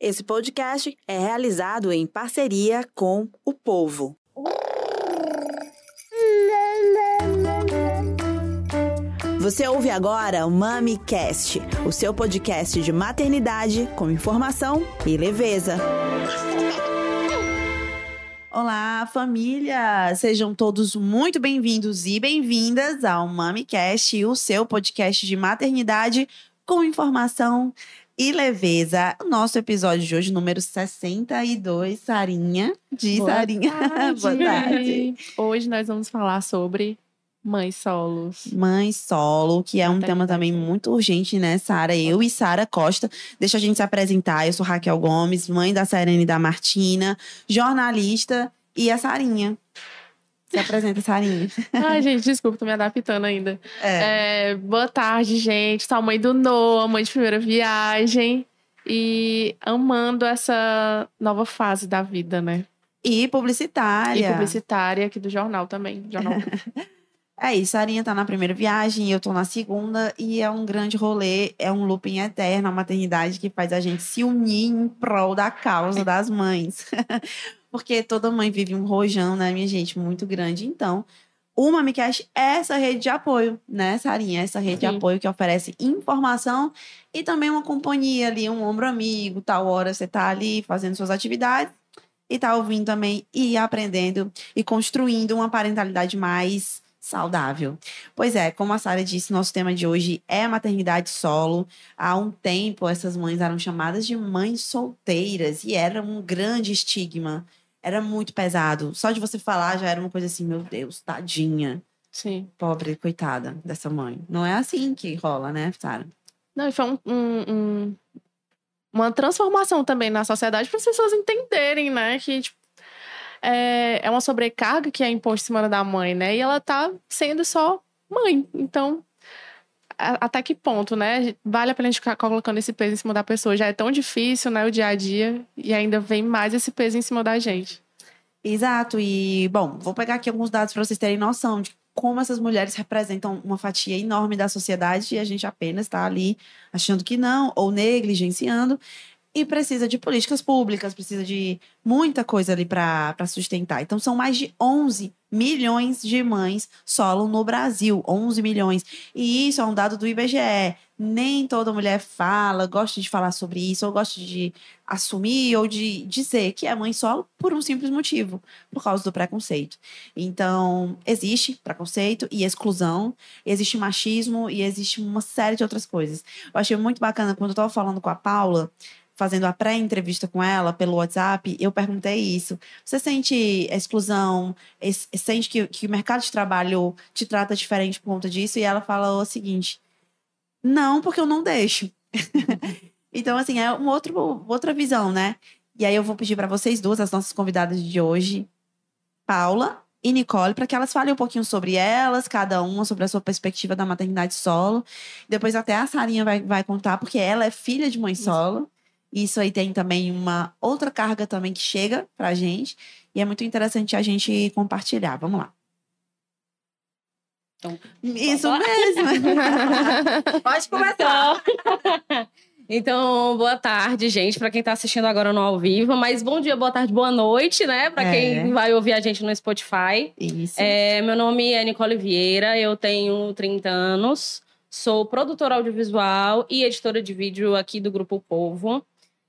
Esse podcast é realizado em parceria com o povo. Você ouve agora o MamiCast, o seu podcast de maternidade com informação e leveza. Olá, família! Sejam todos muito bem-vindos e bem-vindas ao MamiCast, o seu podcast de maternidade com informação e leveza. O nosso episódio de hoje, número 62, Sarinha. De Boa Sarinha. tarde. Boa tarde. Hoje nós vamos falar sobre mães solos. Mãe solo, que é um tema também muito urgente, né, Sara? Eu e Sara Costa. Deixa a gente se apresentar. Eu sou Raquel Gomes, mãe da Serena e da Martina, jornalista e a Sarinha. Se apresenta, Sarinha. Ai, gente, desculpa, tô me adaptando ainda. É. É, boa tarde, gente. Sou a mãe do Noah, mãe de primeira viagem. E amando essa nova fase da vida, né? E E publicitária. publicitária aqui do jornal também. Jornal. É isso, a Arinha tá na primeira viagem, eu tô na segunda, e é um grande rolê, é um looping eterno, a maternidade que faz a gente se unir em prol da causa das mães. Porque toda mãe vive um rojão, né, minha gente, muito grande. Então, o MamiCast é essa rede de apoio, né, Sarinha? Essa rede de Sim. apoio que oferece informação e também uma companhia ali, um ombro amigo, tal hora você tá ali fazendo suas atividades e tá ouvindo também e aprendendo e construindo uma parentalidade mais saudável. Pois é, como a Sara disse, nosso tema de hoje é maternidade solo. Há um tempo, essas mães eram chamadas de mães solteiras e era um grande estigma. Era muito pesado. Só de você falar já era uma coisa assim, meu Deus, tadinha. Sim. Pobre, coitada dessa mãe. Não é assim que rola, né, Sara? Não, e foi um- um- um- uma transformação também na sociedade para as pessoas entenderem, né? Que tipo, é, é uma sobrecarga que é imposta em cima da mãe, né? E ela tá sendo só mãe. Então, até que ponto, né? Vale a pena a gente ficar colocando esse peso em cima da pessoa. Já é tão difícil, né? O dia a dia. E ainda vem mais esse peso em cima da gente. Exato. E, bom, vou pegar aqui alguns dados para vocês terem noção de como essas mulheres representam uma fatia enorme da sociedade e a gente apenas está ali achando que não ou negligenciando. E precisa de políticas públicas, precisa de muita coisa ali para sustentar. Então, são mais de 11 milhões de mães solo no Brasil. 11 milhões. E isso é um dado do IBGE. Nem toda mulher fala, gosta de falar sobre isso, ou gosta de assumir ou de dizer que é mãe solo por um simples motivo, por causa do preconceito. Então, existe preconceito e exclusão, existe machismo e existe uma série de outras coisas. Eu achei muito bacana quando eu estava falando com a Paula, fazendo a pré-entrevista com ela pelo WhatsApp, eu perguntei isso. Você sente exclusão? Sente que, que o mercado de trabalho te trata diferente por conta disso? E ela falou o seguinte: não, porque eu não deixo. então, assim, é uma outro, outra visão, né? E aí eu vou pedir para vocês duas, as nossas convidadas de hoje, Paula e Nicole, para que elas falem um pouquinho sobre elas, cada uma sobre a sua perspectiva da maternidade solo. Depois até a Sarinha vai, vai contar, porque ela é filha de mãe solo. Isso aí tem também uma outra carga também que chega pra gente. E é muito interessante a gente compartilhar. Vamos lá. Então, Isso mesmo. Pode começar. Então, boa tarde, gente, para quem tá assistindo agora no ao vivo, mas bom dia, boa tarde, boa noite, né, para É. quem vai ouvir a gente no Spotify. Isso. É, meu nome é Nicole Vieira, eu tenho 30 anos, sou produtora audiovisual e editora de vídeo aqui do Grupo Povo.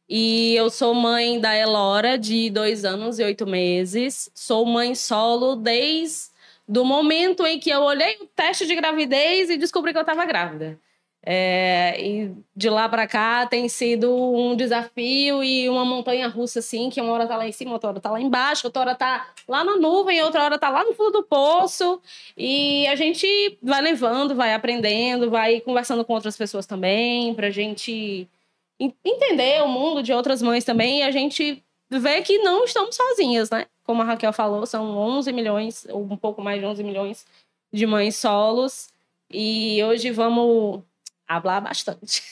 E eu sou mãe da Elora, de dois anos e oito meses. Sou mãe solo desde do momento em que eu olhei o teste de gravidez e descobri que eu estava grávida. É, e de lá para cá tem sido um desafio e uma montanha russa, assim, que uma hora tá lá em cima, outra hora tá lá embaixo, outra hora tá lá na nuvem, outra hora tá lá no fundo do poço. E a gente vai levando, vai aprendendo, vai conversando com outras pessoas também, pra gente en- entender o mundo de outras mães também e a gente ver que não estamos sozinhas, né? Como a Raquel falou, são 11 milhões, ou um pouco mais de 11 milhões de mães solos. E hoje vamos hablar bastante.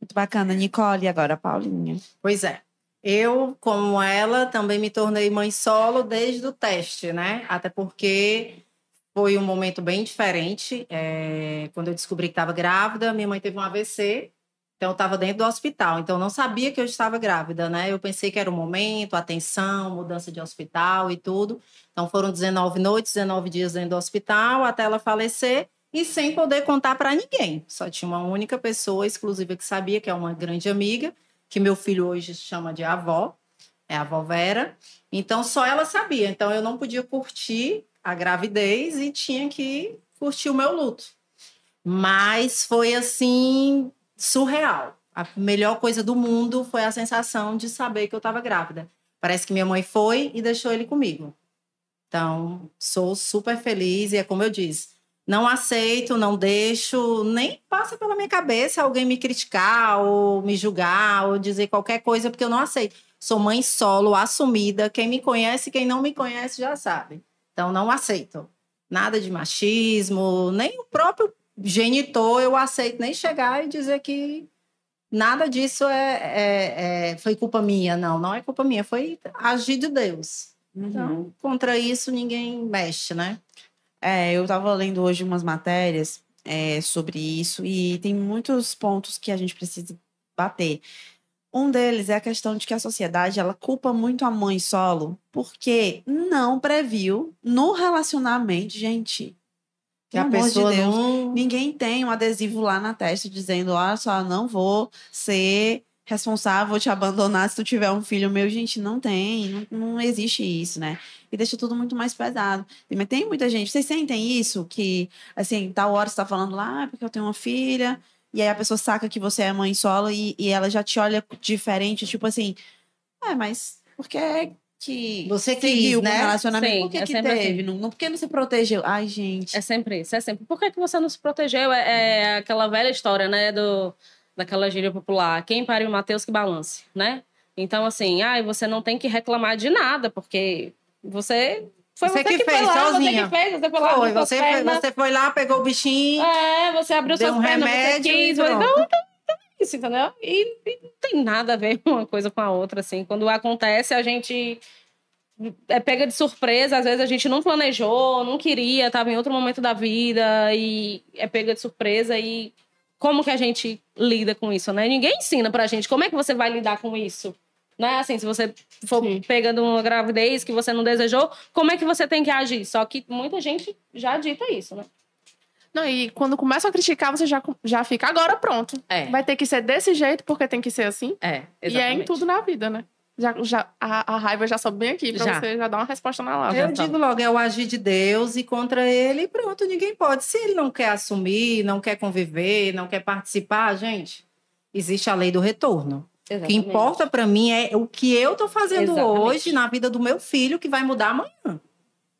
Muito bacana, Nicole. E agora, Paulinha. Pois é. Eu, como ela, também me tornei mãe solo desde o teste, né? Até porque foi um momento bem diferente. É, Quando eu descobri que estava grávida, minha mãe teve um AVC Então, eu estava dentro do hospital. Então, não sabia que eu estava grávida, né? Eu pensei que era o momento, atenção, mudança de hospital e tudo. Então, foram 19 noites, 19 dias dentro do hospital, até ela falecer e sem poder contar para ninguém. Só tinha uma única pessoa exclusiva que sabia, que é uma grande amiga, que meu filho hoje chama de avó, é a avó Vera. Então, só ela sabia. Então, eu não podia curtir a gravidez e tinha que curtir o meu luto. Mas foi assim surreal. A melhor coisa do mundo foi a sensação de saber que eu estava grávida. Parece que minha mãe foi e deixou ele comigo. Então, sou super feliz e é como eu disse, não aceito, não deixo, nem passa pela minha cabeça alguém me criticar ou me julgar ou dizer qualquer coisa, porque eu não aceito. Sou mãe solo, assumida. Quem me conhece, quem não me conhece já sabe. Então, não aceito. Nada de machismo, nem o próprio genitor eu aceito nem chegar e dizer que nada disso é, é, é, foi culpa minha. Não, não é culpa minha, foi agir de Deus. Uhum. Então, contra isso ninguém mexe, né? É, eu estava lendo hoje umas matérias é, sobre isso e tem muitos pontos que a gente precisa bater. Um deles é a questão de que a sociedade ela culpa muito a mãe solo porque não previu no relacionamento, gente. Que a pessoa de Deus, não... ninguém tem um adesivo lá na testa dizendo, olha só, não vou ser responsável, vou te abandonar se tu tiver um filho meu. Gente, não tem, não, não existe isso, né? E deixa tudo muito mais pesado. Mas tem muita gente, vocês sentem isso? Que, assim, tal hora você tá falando lá, ah, porque eu tenho uma filha, e aí a pessoa saca que você é mãe solo e, e ela já te olha diferente, tipo assim, é, mas porque que você quis, né? relacionamento. Sim, por que, é que teve? Assim. Não, por que não se protegeu? Ai, gente. É sempre isso, é sempre. Por que, que você não se protegeu? É, é aquela velha história, né, do, daquela gíria popular. Quem pariu o Mateus que balance, né? Então, assim, ai, você não tem que reclamar de nada, porque você foi você, você que, que, fez, foi lá, sozinha. Você que fez, você foi lá. Foi, você, foi, você foi lá, pegou o bichinho. É, você abriu suas um pernas, remédio, você quis. Então, então, isso, entendeu? E, e, não tem nada a ver uma coisa com a outra, assim. Quando acontece, a gente é pega de surpresa. Às vezes a gente não planejou, não queria, estava em outro momento da vida e é pega de surpresa. E como que a gente lida com isso, né? Ninguém ensina pra gente como é que você vai lidar com isso. Né? Assim, se você for Sim. pegando uma gravidez que você não desejou, como é que você tem que agir? Só que muita gente já dita isso, né? Não, e quando começam a criticar, você já, já fica, agora pronto. É. Vai ter que ser desse jeito, porque tem que ser assim. É, exatamente. E é em tudo na vida, né? Já, já, a, a raiva já sobe bem aqui pra já. você já dar uma resposta na lata. Eu então. digo logo, é o agir de Deus e contra ele, pronto, ninguém pode. Se ele não quer assumir, não quer conviver, não quer participar, gente, existe a lei do retorno. Exatamente. O que importa para mim é o que eu tô fazendo Exatamente. hoje na vida do meu filho que vai mudar amanhã.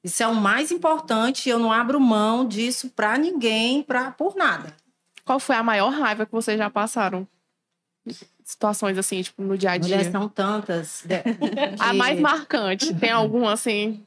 Isso é o mais importante, eu não abro mão disso para ninguém, pra, por nada. Qual foi a maior raiva que vocês já passaram? Situações assim, tipo, no dia a dia. Mulheres são tantas. que... A mais marcante. Tem algum assim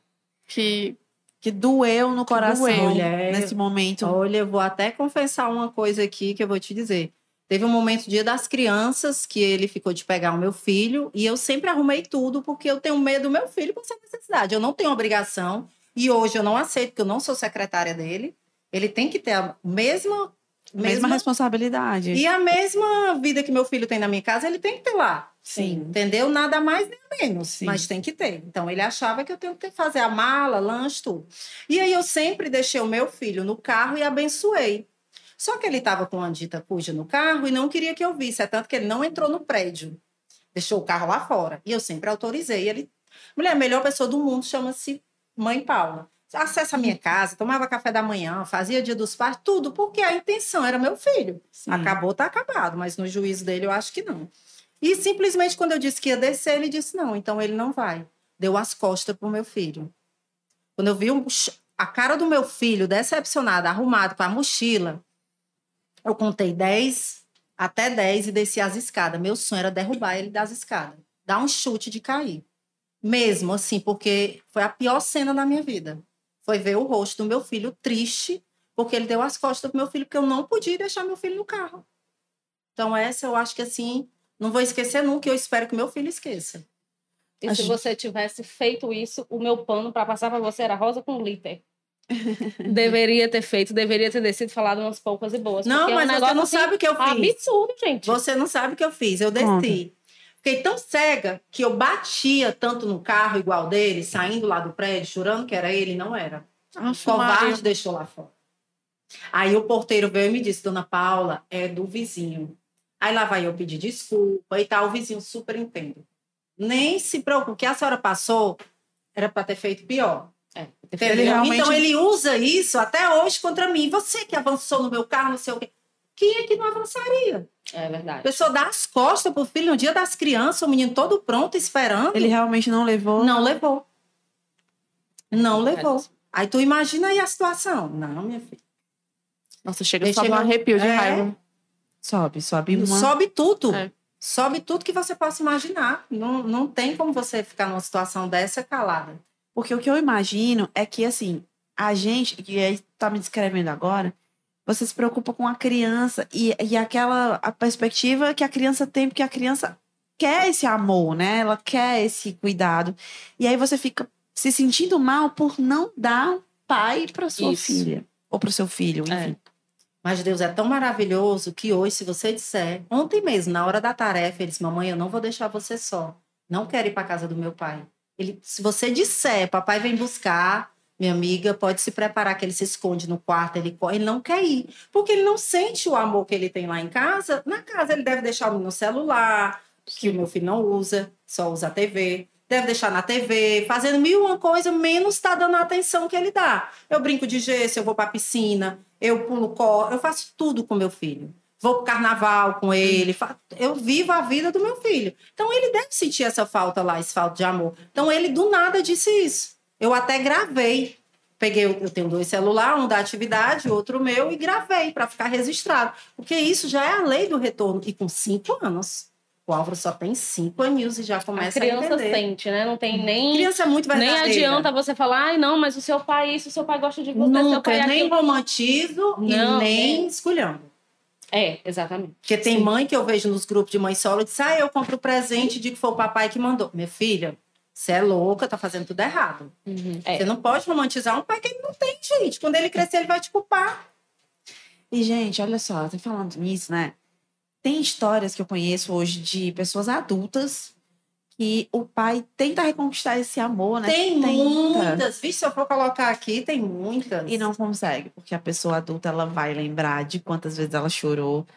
que que doeu no coração doeu. Mulher, nesse momento. Olha, eu vou até confessar uma coisa aqui que eu vou te dizer. Teve um momento, dia das crianças, que ele ficou de pegar o meu filho e eu sempre arrumei tudo porque eu tenho medo do meu filho por essa necessidade. Eu não tenho obrigação e hoje eu não aceito porque eu não sou secretária dele. Ele tem que ter a mesma mesma, mesma responsabilidade. E a mesma vida que meu filho tem na minha casa, ele tem que ter lá. Sim. Entendeu? Nada mais nem menos, Sim. mas tem que ter. Então ele achava que eu tenho que fazer a mala, lanche, tudo. E aí eu sempre deixei o meu filho no carro e abençoei. Só que ele estava com a dita cuja no carro e não queria que eu visse. É tanto que ele não entrou no prédio. Deixou o carro lá fora. E eu sempre autorizei. Ele, mulher, a melhor pessoa do mundo chama-se Mãe Paula. Acessa a minha casa, tomava café da manhã, fazia dia dos pais, tudo, porque a intenção era meu filho. Sim. Acabou, tá acabado, mas no juízo dele eu acho que não. E simplesmente quando eu disse que ia descer, ele disse não, então ele não vai. Deu as costas pro meu filho. Quando eu vi um, a cara do meu filho decepcionada, arrumado com a mochila, eu contei 10 até 10 e desci as escadas. Meu sonho era derrubar ele das escadas, dar um chute de cair. Mesmo assim, porque foi a pior cena da minha vida. Foi ver o rosto do meu filho triste, porque ele deu as costas pro meu filho, porque eu não podia deixar meu filho no carro. Então, essa eu acho que assim, não vou esquecer nunca, e eu espero que meu filho esqueça. E se você tivesse feito isso, o meu pano para passar para você era rosa com glitter. deveria ter feito, deveria ter descido falado umas poucas e boas. Não, porque é um mas você não assim, sabe o que eu fiz. Absurdo, gente. Você não sabe o que eu fiz. Eu desci. Conta. Fiquei tão cega que eu batia tanto no carro igual dele, saindo lá do prédio, jurando que era ele, não era. O covarde deixou lá fora. Aí o porteiro veio e me disse, Dona Paula, é do vizinho. Aí lá vai eu pedir desculpa e tal, o vizinho super entende. Nem se preocupe, o que a senhora passou era para ter feito pior. É? Ele realmente- Então ele usa isso até hoje contra mim. Você que avançou no meu carro, não sei o quê. Quem é que não avançaria? é A verdade. pessoa dá as costas pro filho no dia das crianças, o menino todo pronto, esperando. Ele realmente não levou. Não levou. Não É levou. Aí tu imagina aí a situação. Não, minha filha. Nossa, chega Deixa só um eu- arrepio de É. raiva. Sobe, sobe uma. Sobe tudo. É. Sobe tudo que você possa imaginar. Não, não tem como você ficar numa situação dessa calada. Porque o que eu imagino é que, assim, a gente, que aí tá me descrevendo agora, você se preocupa com a criança e, e aquela a perspectiva que a criança tem, porque a criança quer esse amor, né? Ela quer esse cuidado. E aí você fica se sentindo mal por não dar pai para sua Isso. filha. Ou para o seu filho, É. enfim. Mas Deus é tão maravilhoso que hoje, se você disser, ontem mesmo, na hora da tarefa, ele disse: Mamãe, eu não vou deixar você só. Não quero ir para casa do meu pai. Ele, se você disser, papai vem buscar, minha amiga, pode se preparar que ele se esconde no quarto, ele, co- ele não quer ir. Porque ele não sente o amor que ele tem lá em casa. Na casa, ele deve deixar no celular, que o meu filho não usa, só usa a TV. Deve deixar na TV, fazendo mil uma coisa, menos tá dando a atenção que ele dá. Eu brinco de gesso, eu vou pra piscina, eu pulo cor, eu faço tudo com meu filho. Vou pro carnaval com ele, eu vivo a vida do meu filho. Então ele deve sentir essa falta lá, esse falta de amor. Então ele do nada disse isso. Eu até gravei. Peguei, eu tenho dois celulares, um da atividade, outro meu, e gravei para ficar registrado. Porque isso já é a lei do retorno. E com cinco anos. O Álvaro só tem cinco aninhos e já A começa a, criança entender. sente, né? Não tem nem. Criança é muito Nem verdadeira. adianta você falar, ai, não, mas o seu pai é isso, o seu pai gosta de você, seu Nunca, pai é nem aquilo. romantizo Não, e nem é. esculhando. É, exatamente. Porque tem Sim. mãe que eu vejo nos grupos de mãe solo e diz: Ah, eu compro o presente de que foi o papai que mandou. Minha filha, você é louca, tá fazendo tudo errado. É. Você não pode romantizar um pai que ele não tem, gente. Quando ele crescer, ele vai te culpar. E, gente, olha só, tô falando nisso, né? Tem histórias que eu conheço hoje de pessoas adultas que o pai tenta reconquistar esse amor, né? Tem Tenta. muitas. Vixe, se eu for colocar aqui, tem muitas. E não consegue, porque a pessoa adulta ela vai lembrar de quantas vezes ela chorou,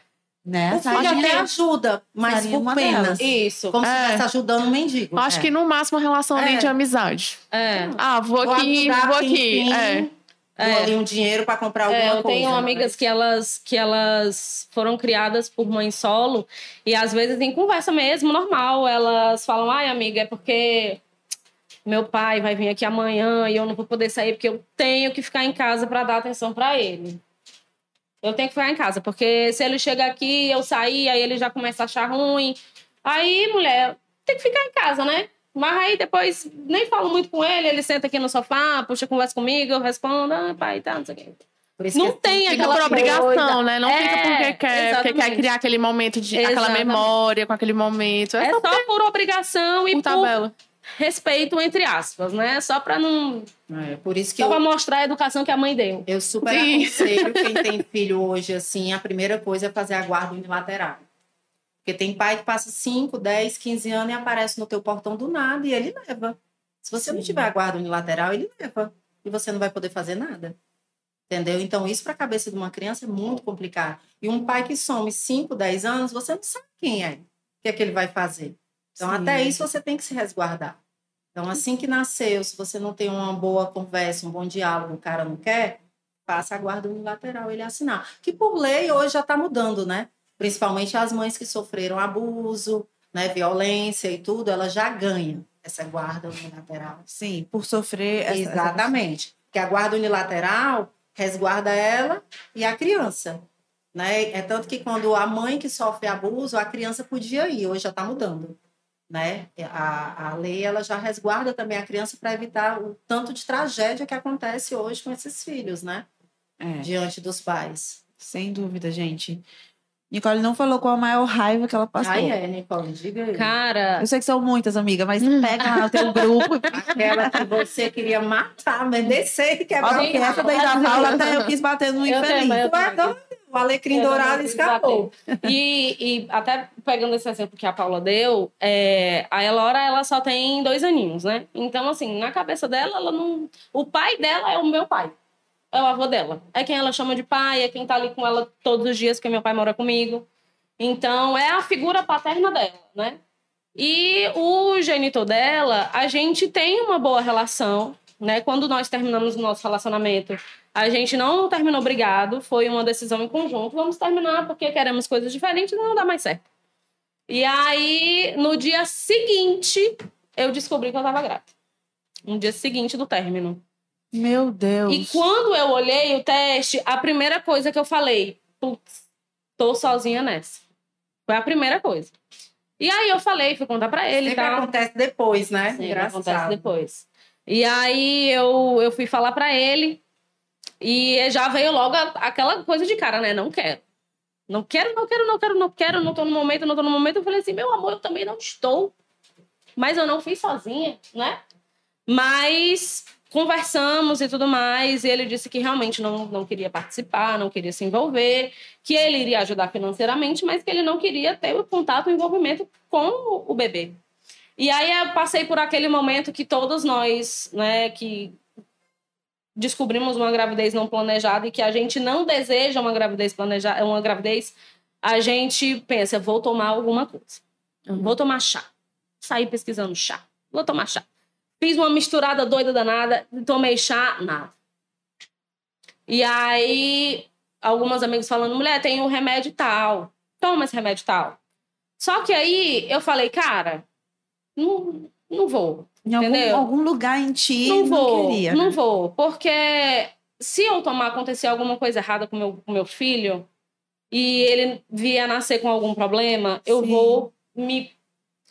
né? O filho até ajuda, mas por uma penas. delas. Isso. Como se É. estivesse ajudando um mendigo. Eu Acho É. que no máximo uma relação É. de amizade. É. Ah, vou Vou aqui, vou aqui. fim, É. Dou É. ali um dinheiro para comprar alguma É, eu coisa. tenho né? amigas que elas, que elas foram criadas por mãe solo e às vezes em conversa mesmo, normal, elas falam, ai amiga, é porque meu pai vai vir aqui amanhã e eu não vou poder sair porque eu tenho que ficar em casa para dar atenção para ele. Eu tenho que ficar em casa, porque se ele chega aqui, eu sair, aí ele já começa a achar ruim. Aí, mulher, tem que ficar em casa, né? Mas aí depois nem falo muito com ele, ele senta aqui no sofá, puxa conversa comigo, eu respondo, ah, pai, tá, não sei o quê. Não que tem Fica aquela por obrigação, coisa. né? Não É, fica porque quer, porque quer criar aquele momento de aquela Exatamente. memória com aquele momento. É, É só só por obrigação e por por tabela. Respeito, entre aspas, né? Só pra não. É, por isso que Só eu, pra mostrar a educação que a mãe deu. eu super Sim. aconselho quem tem filho hoje, assim, a primeira coisa é fazer a guarda unilateral. Porque tem pai que passa 5, 10, 15 anos e aparece no teu portão do nada e ele leva. Se você não Sim. tiver a guarda unilateral, ele leva. E você não vai poder fazer nada. Entendeu? Então, isso para a cabeça de uma criança é muito complicado. E um pai que some 5, 10 anos, você não sabe quem é, o que é que ele vai fazer. Então, Sim. até isso você tem que se resguardar. Então, assim que nasceu, se você não tem uma boa conversa, um bom diálogo, o cara não quer, faça a guarda unilateral, ele assinar. Que por lei hoje já está mudando, né? Principalmente as mães que sofreram abuso, né, violência e tudo, ela já ganha essa guarda unilateral. Sim, por sofrer. essa- essa- Exatamente. Que a guarda unilateral resguarda ela e a criança. Né? É tanto que quando a mãe que sofre abuso, a criança podia ir, hoje já está mudando. Né? A, a lei ela já resguarda também a criança para evitar o tanto de tragédia que acontece hoje com esses filhos, né? É. Diante dos pais. Sem dúvida, gente. Nicole não falou qual a maior raiva que ela passou. Aí é, Nicole, diga aí. Cara, Eu sei que são muitas, amiga, mas pega lá no teu grupo. Aquela que você queria matar, mas descer e quebrar Olha, o que essa daí da Paula até eu quis bater no Eu infeliz. também, eu? O alecrim dourado escapou. E, e até pegando esse exemplo que a Paula deu, é, a Elora ela só tem dois aninhos, né? Então, assim, na cabeça dela, ela não. O pai dela é o meu pai. É o avô dela. É quem ela chama de pai, é quem tá ali com ela todos os dias, porque meu pai mora comigo. Então, é a figura paterna dela, né? E o genitor dela, a gente tem uma boa relação, né? Quando nós terminamos o nosso relacionamento, a gente não terminou brigado, foi uma decisão em conjunto. Vamos terminar porque queremos coisas diferentes e não dá mais certo. E aí, no dia seguinte, eu descobri que eu tava grávida. No dia seguinte do término. Meu Deus. E quando eu olhei o teste, a primeira coisa que eu falei, putz, tô sozinha nessa. Foi a primeira coisa. E aí eu falei, fui contar pra ele Sempre tal. acontece depois, né? Sim, Engraçado. acontece depois. E aí eu, eu fui falar pra ele e já veio logo a- aquela coisa de cara, né? Não quero. Não quero, não quero, não quero, não quero, não tô no momento, não tô no momento. Eu falei assim, meu amor, eu também não estou. Mas eu não fiz sozinha, né? Mas conversamos e tudo mais, e ele disse que realmente não, não queria participar, não queria se envolver, que ele iria ajudar financeiramente, mas que ele não queria ter o contato, o envolvimento com o- bebê. E aí eu passei por aquele momento que todos nós, né, que descobrimos uma gravidez não planejada e que a gente não deseja uma gravidez planejada, uma gravidez, a gente pensa, vou tomar alguma coisa. Vou tomar chá. Saí pesquisando chá. Vou tomar chá. Fiz uma misturada doida danada, tomei chá, nada. E aí, algumas amigas falando, mulher, tem um remédio tal. Toma esse remédio tal. Só que aí eu falei, cara, não, não vou. Em algum, entendeu? algum lugar em ti não vou, queria. não né? vou. Porque se eu tomar acontecer alguma coisa errada com meu, com meu filho e ele vier nascer com algum problema, eu Sim. vou me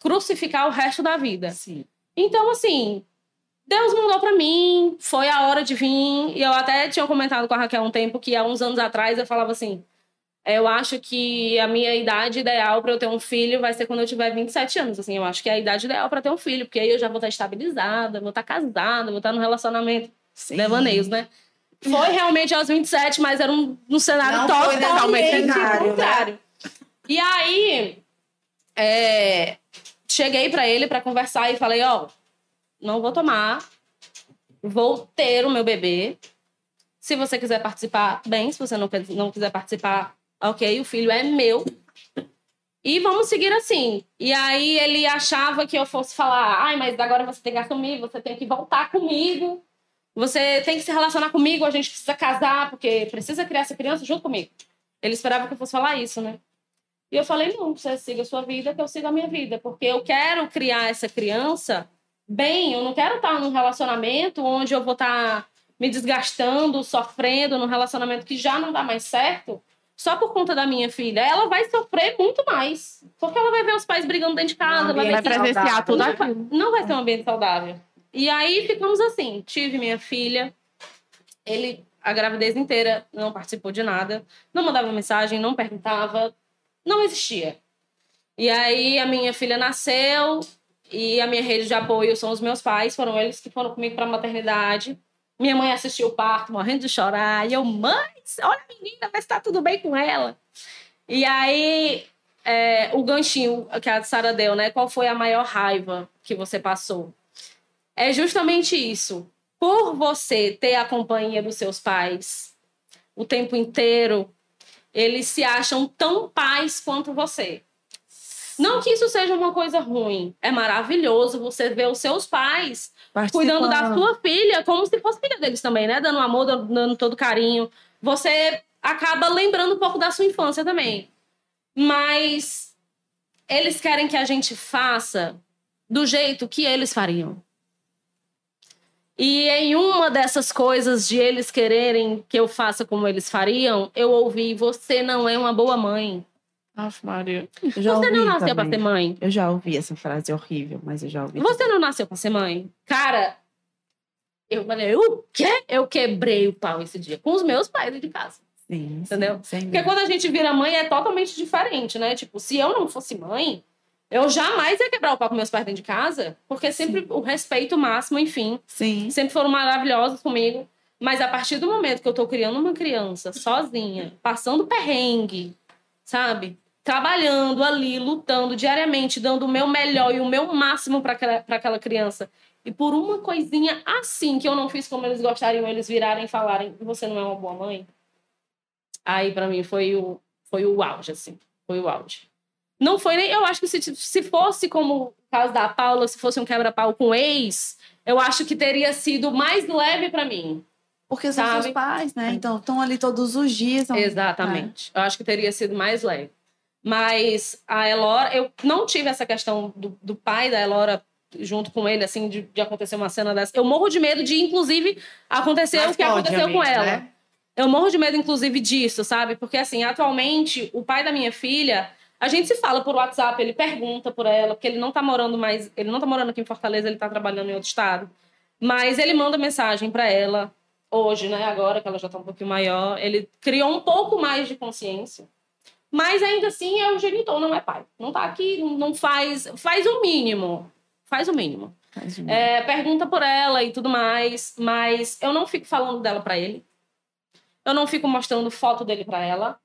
crucificar o resto da vida. Sim. Então, assim, Deus mandou pra mim, foi a hora de vir. E eu até tinha comentado com a Raquel um tempo que há uns anos atrás eu falava assim: "É, eu acho que a minha idade ideal pra eu ter um filho vai ser quando eu tiver 27 anos. Assim, eu acho que é a idade ideal pra ter um filho, porque aí eu já vou estar estabilizada, vou estar casada, vou estar num relacionamento. Sim. Devaneios, né? Foi realmente aos 27, mas era um, um cenário Não totalmente né? contrário. E aí, é, cheguei pra ele pra conversar e falei: Ó, não vou tomar, vou ter o meu bebê. Se você quiser participar, bem. Se você não, não quiser participar, ok, o filho é meu. E vamos seguir assim. E aí ele achava que eu fosse falar: ai, mas agora você tem que assumir, você tem que voltar comigo. Você tem que se relacionar comigo, a gente precisa casar, porque precisa criar essa criança junto comigo. Ele esperava que eu fosse falar isso, né? E eu falei, não, você siga a sua vida, que eu siga a minha vida. Porque eu quero criar essa criança bem, eu não quero estar num relacionamento onde eu vou estar me desgastando, sofrendo, num relacionamento que já não dá mais certo, só por conta da minha filha. Ela vai sofrer muito mais. Porque ela vai ver os pais brigando dentro de casa, ela vai presenciar tudo não, aquilo. não vai ser um ambiente saudável. E aí ficamos assim. Tive minha filha. Ele, a gravidez inteira, não participou de nada. Não mandava mensagem, não perguntava. Não existia. E aí a minha filha nasceu e a minha rede de apoio são os meus pais. Foram eles que foram comigo para a maternidade. Minha mãe assistiu o parto, morrendo de chorar. E eu, mãe, olha a menina, vê se tá tudo bem com ela. E aí, é, o ganchinho que a Sara deu, né? Qual foi a maior raiva que você passou? É justamente isso. Por você ter a companhia dos seus pais o tempo inteiro, eles se acham tão pais quanto você. Não que isso seja uma coisa ruim. É maravilhoso você ver os seus pais cuidando da sua filha como se fosse filha deles também, né? Dando amor, dando todo carinho. Você acaba lembrando um pouco da sua infância também. Mas eles querem que a gente faça do jeito que eles fariam. E em uma dessas coisas de eles quererem que eu faça como eles fariam, eu ouvi: você não é uma boa mãe. Aff, Maria. Eu já Você não nasceu pra também. ser mãe. Eu já ouvi essa frase horrível, mas eu já ouvi. Você não nasceu pra ser mãe? Cara, eu falei, o quê? Eu quebrei o pau esse dia com os meus pais de casa. Sim, Entendeu? sim, Porque quando a gente vira mãe é totalmente diferente, né? Tipo, se eu não fosse mãe, eu jamais ia quebrar o pau com meus pais dentro de casa, porque sempre o respeito máximo, enfim, Sim. sempre foram maravilhosos comigo. Mas a partir do momento que eu tô criando uma criança sozinha, passando perrengue, sabe? Trabalhando ali, lutando diariamente, dando o meu melhor e o meu máximo para aquela, pra aquela criança. E por uma coisinha assim que eu não fiz como eles gostariam, eles virarem e falarem: você não é uma boa mãe. Aí para mim foi o, foi o auge, assim. Foi o auge. Não foi nem. Eu acho que se, se fosse como o caso da Paula, se fosse um quebra-pau com ex, eu acho que teria sido mais leve para mim. Porque são Sabe? seus pais, né? Então, estão ali todos os dias. Exatamente. Eu acho que teria sido mais leve. Mas a Elora, eu não tive essa questão do, do pai da Elora junto com ele, assim, de, de acontecer uma cena dessa. Eu morro de medo de, inclusive, acontecer Mas o que aconteceu com ela. né? Eu morro de medo, inclusive, disso, sabe? Porque, assim, atualmente, o pai da minha filha, a gente se fala por WhatsApp, ele pergunta por ela, porque ele não tá morando mais, ele não tá morando aqui em Fortaleza, ele tá trabalhando em outro estado. Mas ele manda mensagem para ela, hoje, né? Agora que ela já tá um pouquinho maior, ele criou um pouco mais de consciência. Mas ainda assim é o genitor, não é pai. Não tá aqui, não- faz. Faz o mínimo. Faz o mínimo. Faz um- É, pergunta por ela e tudo mais, mas eu não fico falando dela pra ele. Eu não fico mostrando foto dele pra ela.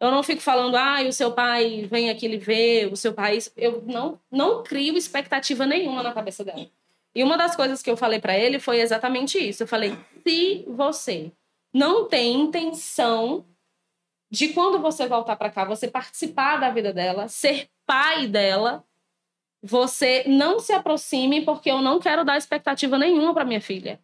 Eu não fico falando, ah, o seu pai vem aqui lhe ver, o seu pai. Eu não, não crio expectativa nenhuma na cabeça dela. E uma das coisas que eu falei pra ele foi exatamente isso. Eu falei: se você não tem intenção de quando você voltar pra cá, você participar da vida dela, ser pai dela, você não se aproxime porque eu não quero dar expectativa nenhuma para minha filha.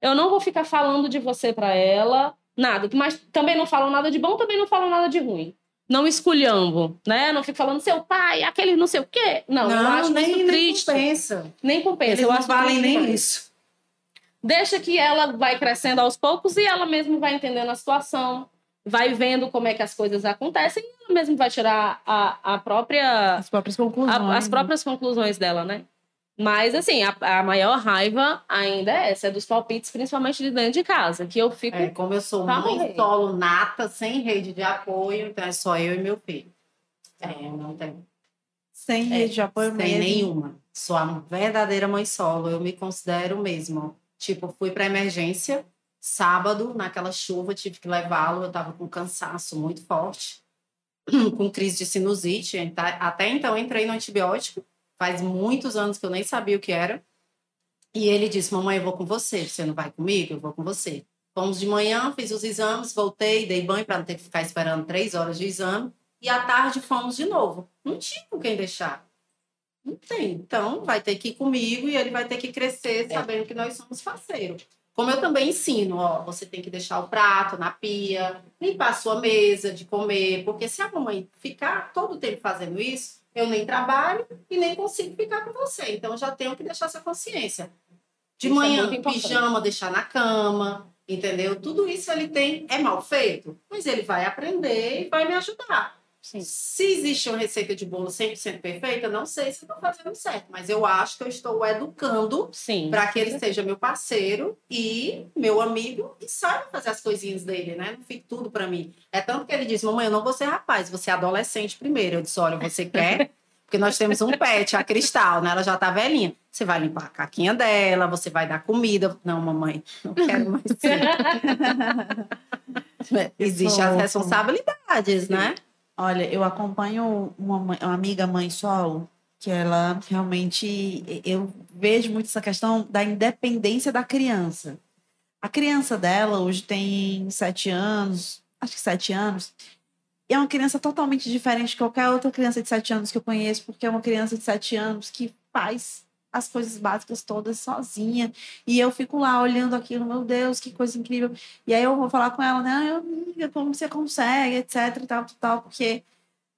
Eu não vou ficar falando de você para ela, nada. Mas também não falo nada de bom, também não falo nada de ruim. Não esculhambo, né? Não fico falando seu pai, aquele não sei o quê. Não, eu acho nem, isso nem triste. compensa. Nem compensa. Eles eu não acho valem nem isso. Deixa que ela vai crescendo aos poucos e ela mesma vai entendendo a situação, vai vendo como é que as coisas acontecem e ela mesma vai tirar a, a própria As próprias conclusões. a- as né? próprias conclusões dela, né? Mas, assim, a, a maior raiva ainda é essa, é dos palpites, principalmente de dentro de casa, que eu fico. É, como eu sou morrer. solo nata, sem rede de apoio, então é só eu e meu filho. É, eu não tenho Sem rede de apoio sem mesmo. nenhuma. Sou a verdadeira mãe solo, eu me considero mesmo. Tipo, fui para emergência sábado, naquela chuva, tive que levá-lo, eu tava com cansaço muito forte, com crise de sinusite. Até então entrei no antibiótico, faz muitos anos que eu nem sabia o que era. E ele disse: Mamãe, eu vou com você. Você não vai comigo? Eu vou com você. Fomos de manhã, fiz os exames, voltei, dei banho para não ter que ficar esperando três horas de exame. E à tarde fomos de novo. Não tinha com quem deixar. Não tem. Então, vai ter que ir comigo e ele vai ter que crescer sabendo que nós somos parceiros. Como eu também ensino, ó, você tem que deixar o prato na pia, limpar a sua mesa de comer, porque se a mamãe ficar todo o tempo fazendo isso, eu nem trabalho e nem consigo ficar com você. Então, eu já tenho que deixar essa consciência. De Isso é manhã, importante. pijama, deixar na cama, entendeu? Tudo isso ele tem. É mal feito? Mas ele vai aprender e vai me ajudar. Sim. Se existe uma receita de bolo 100% perfeita, não sei se estou fazendo certo, mas eu acho que eu estou educando para que ele seja meu parceiro e meu amigo e saiba fazer as coisinhas dele, né? Não fique tudo para mim. É tanto que ele disse: Mamãe, eu não vou ser rapaz, você é adolescente primeiro. Eu disse: Olha, você quer? Porque nós temos um pet, a Cristal, né? Ela já tá velhinha. Você vai limpar a caquinha dela, você vai dar comida. Não, mamãe, não quero mais. Existem as responsabilidades, né? Olha, eu acompanho uma, uma amiga mãe solo, que ela realmente. Eu vejo muito essa questão da independência da criança. A criança dela hoje tem sete anos, acho que sete anos, e é uma criança totalmente diferente de qualquer outra criança de sete anos que eu conheço, porque é uma criança de sete anos que faz as coisas básicas todas sozinha. E eu fico lá olhando aquilo, meu Deus, que coisa incrível. E aí eu vou falar com ela, né? Amiga, como você consegue, etc, tal, tal, porque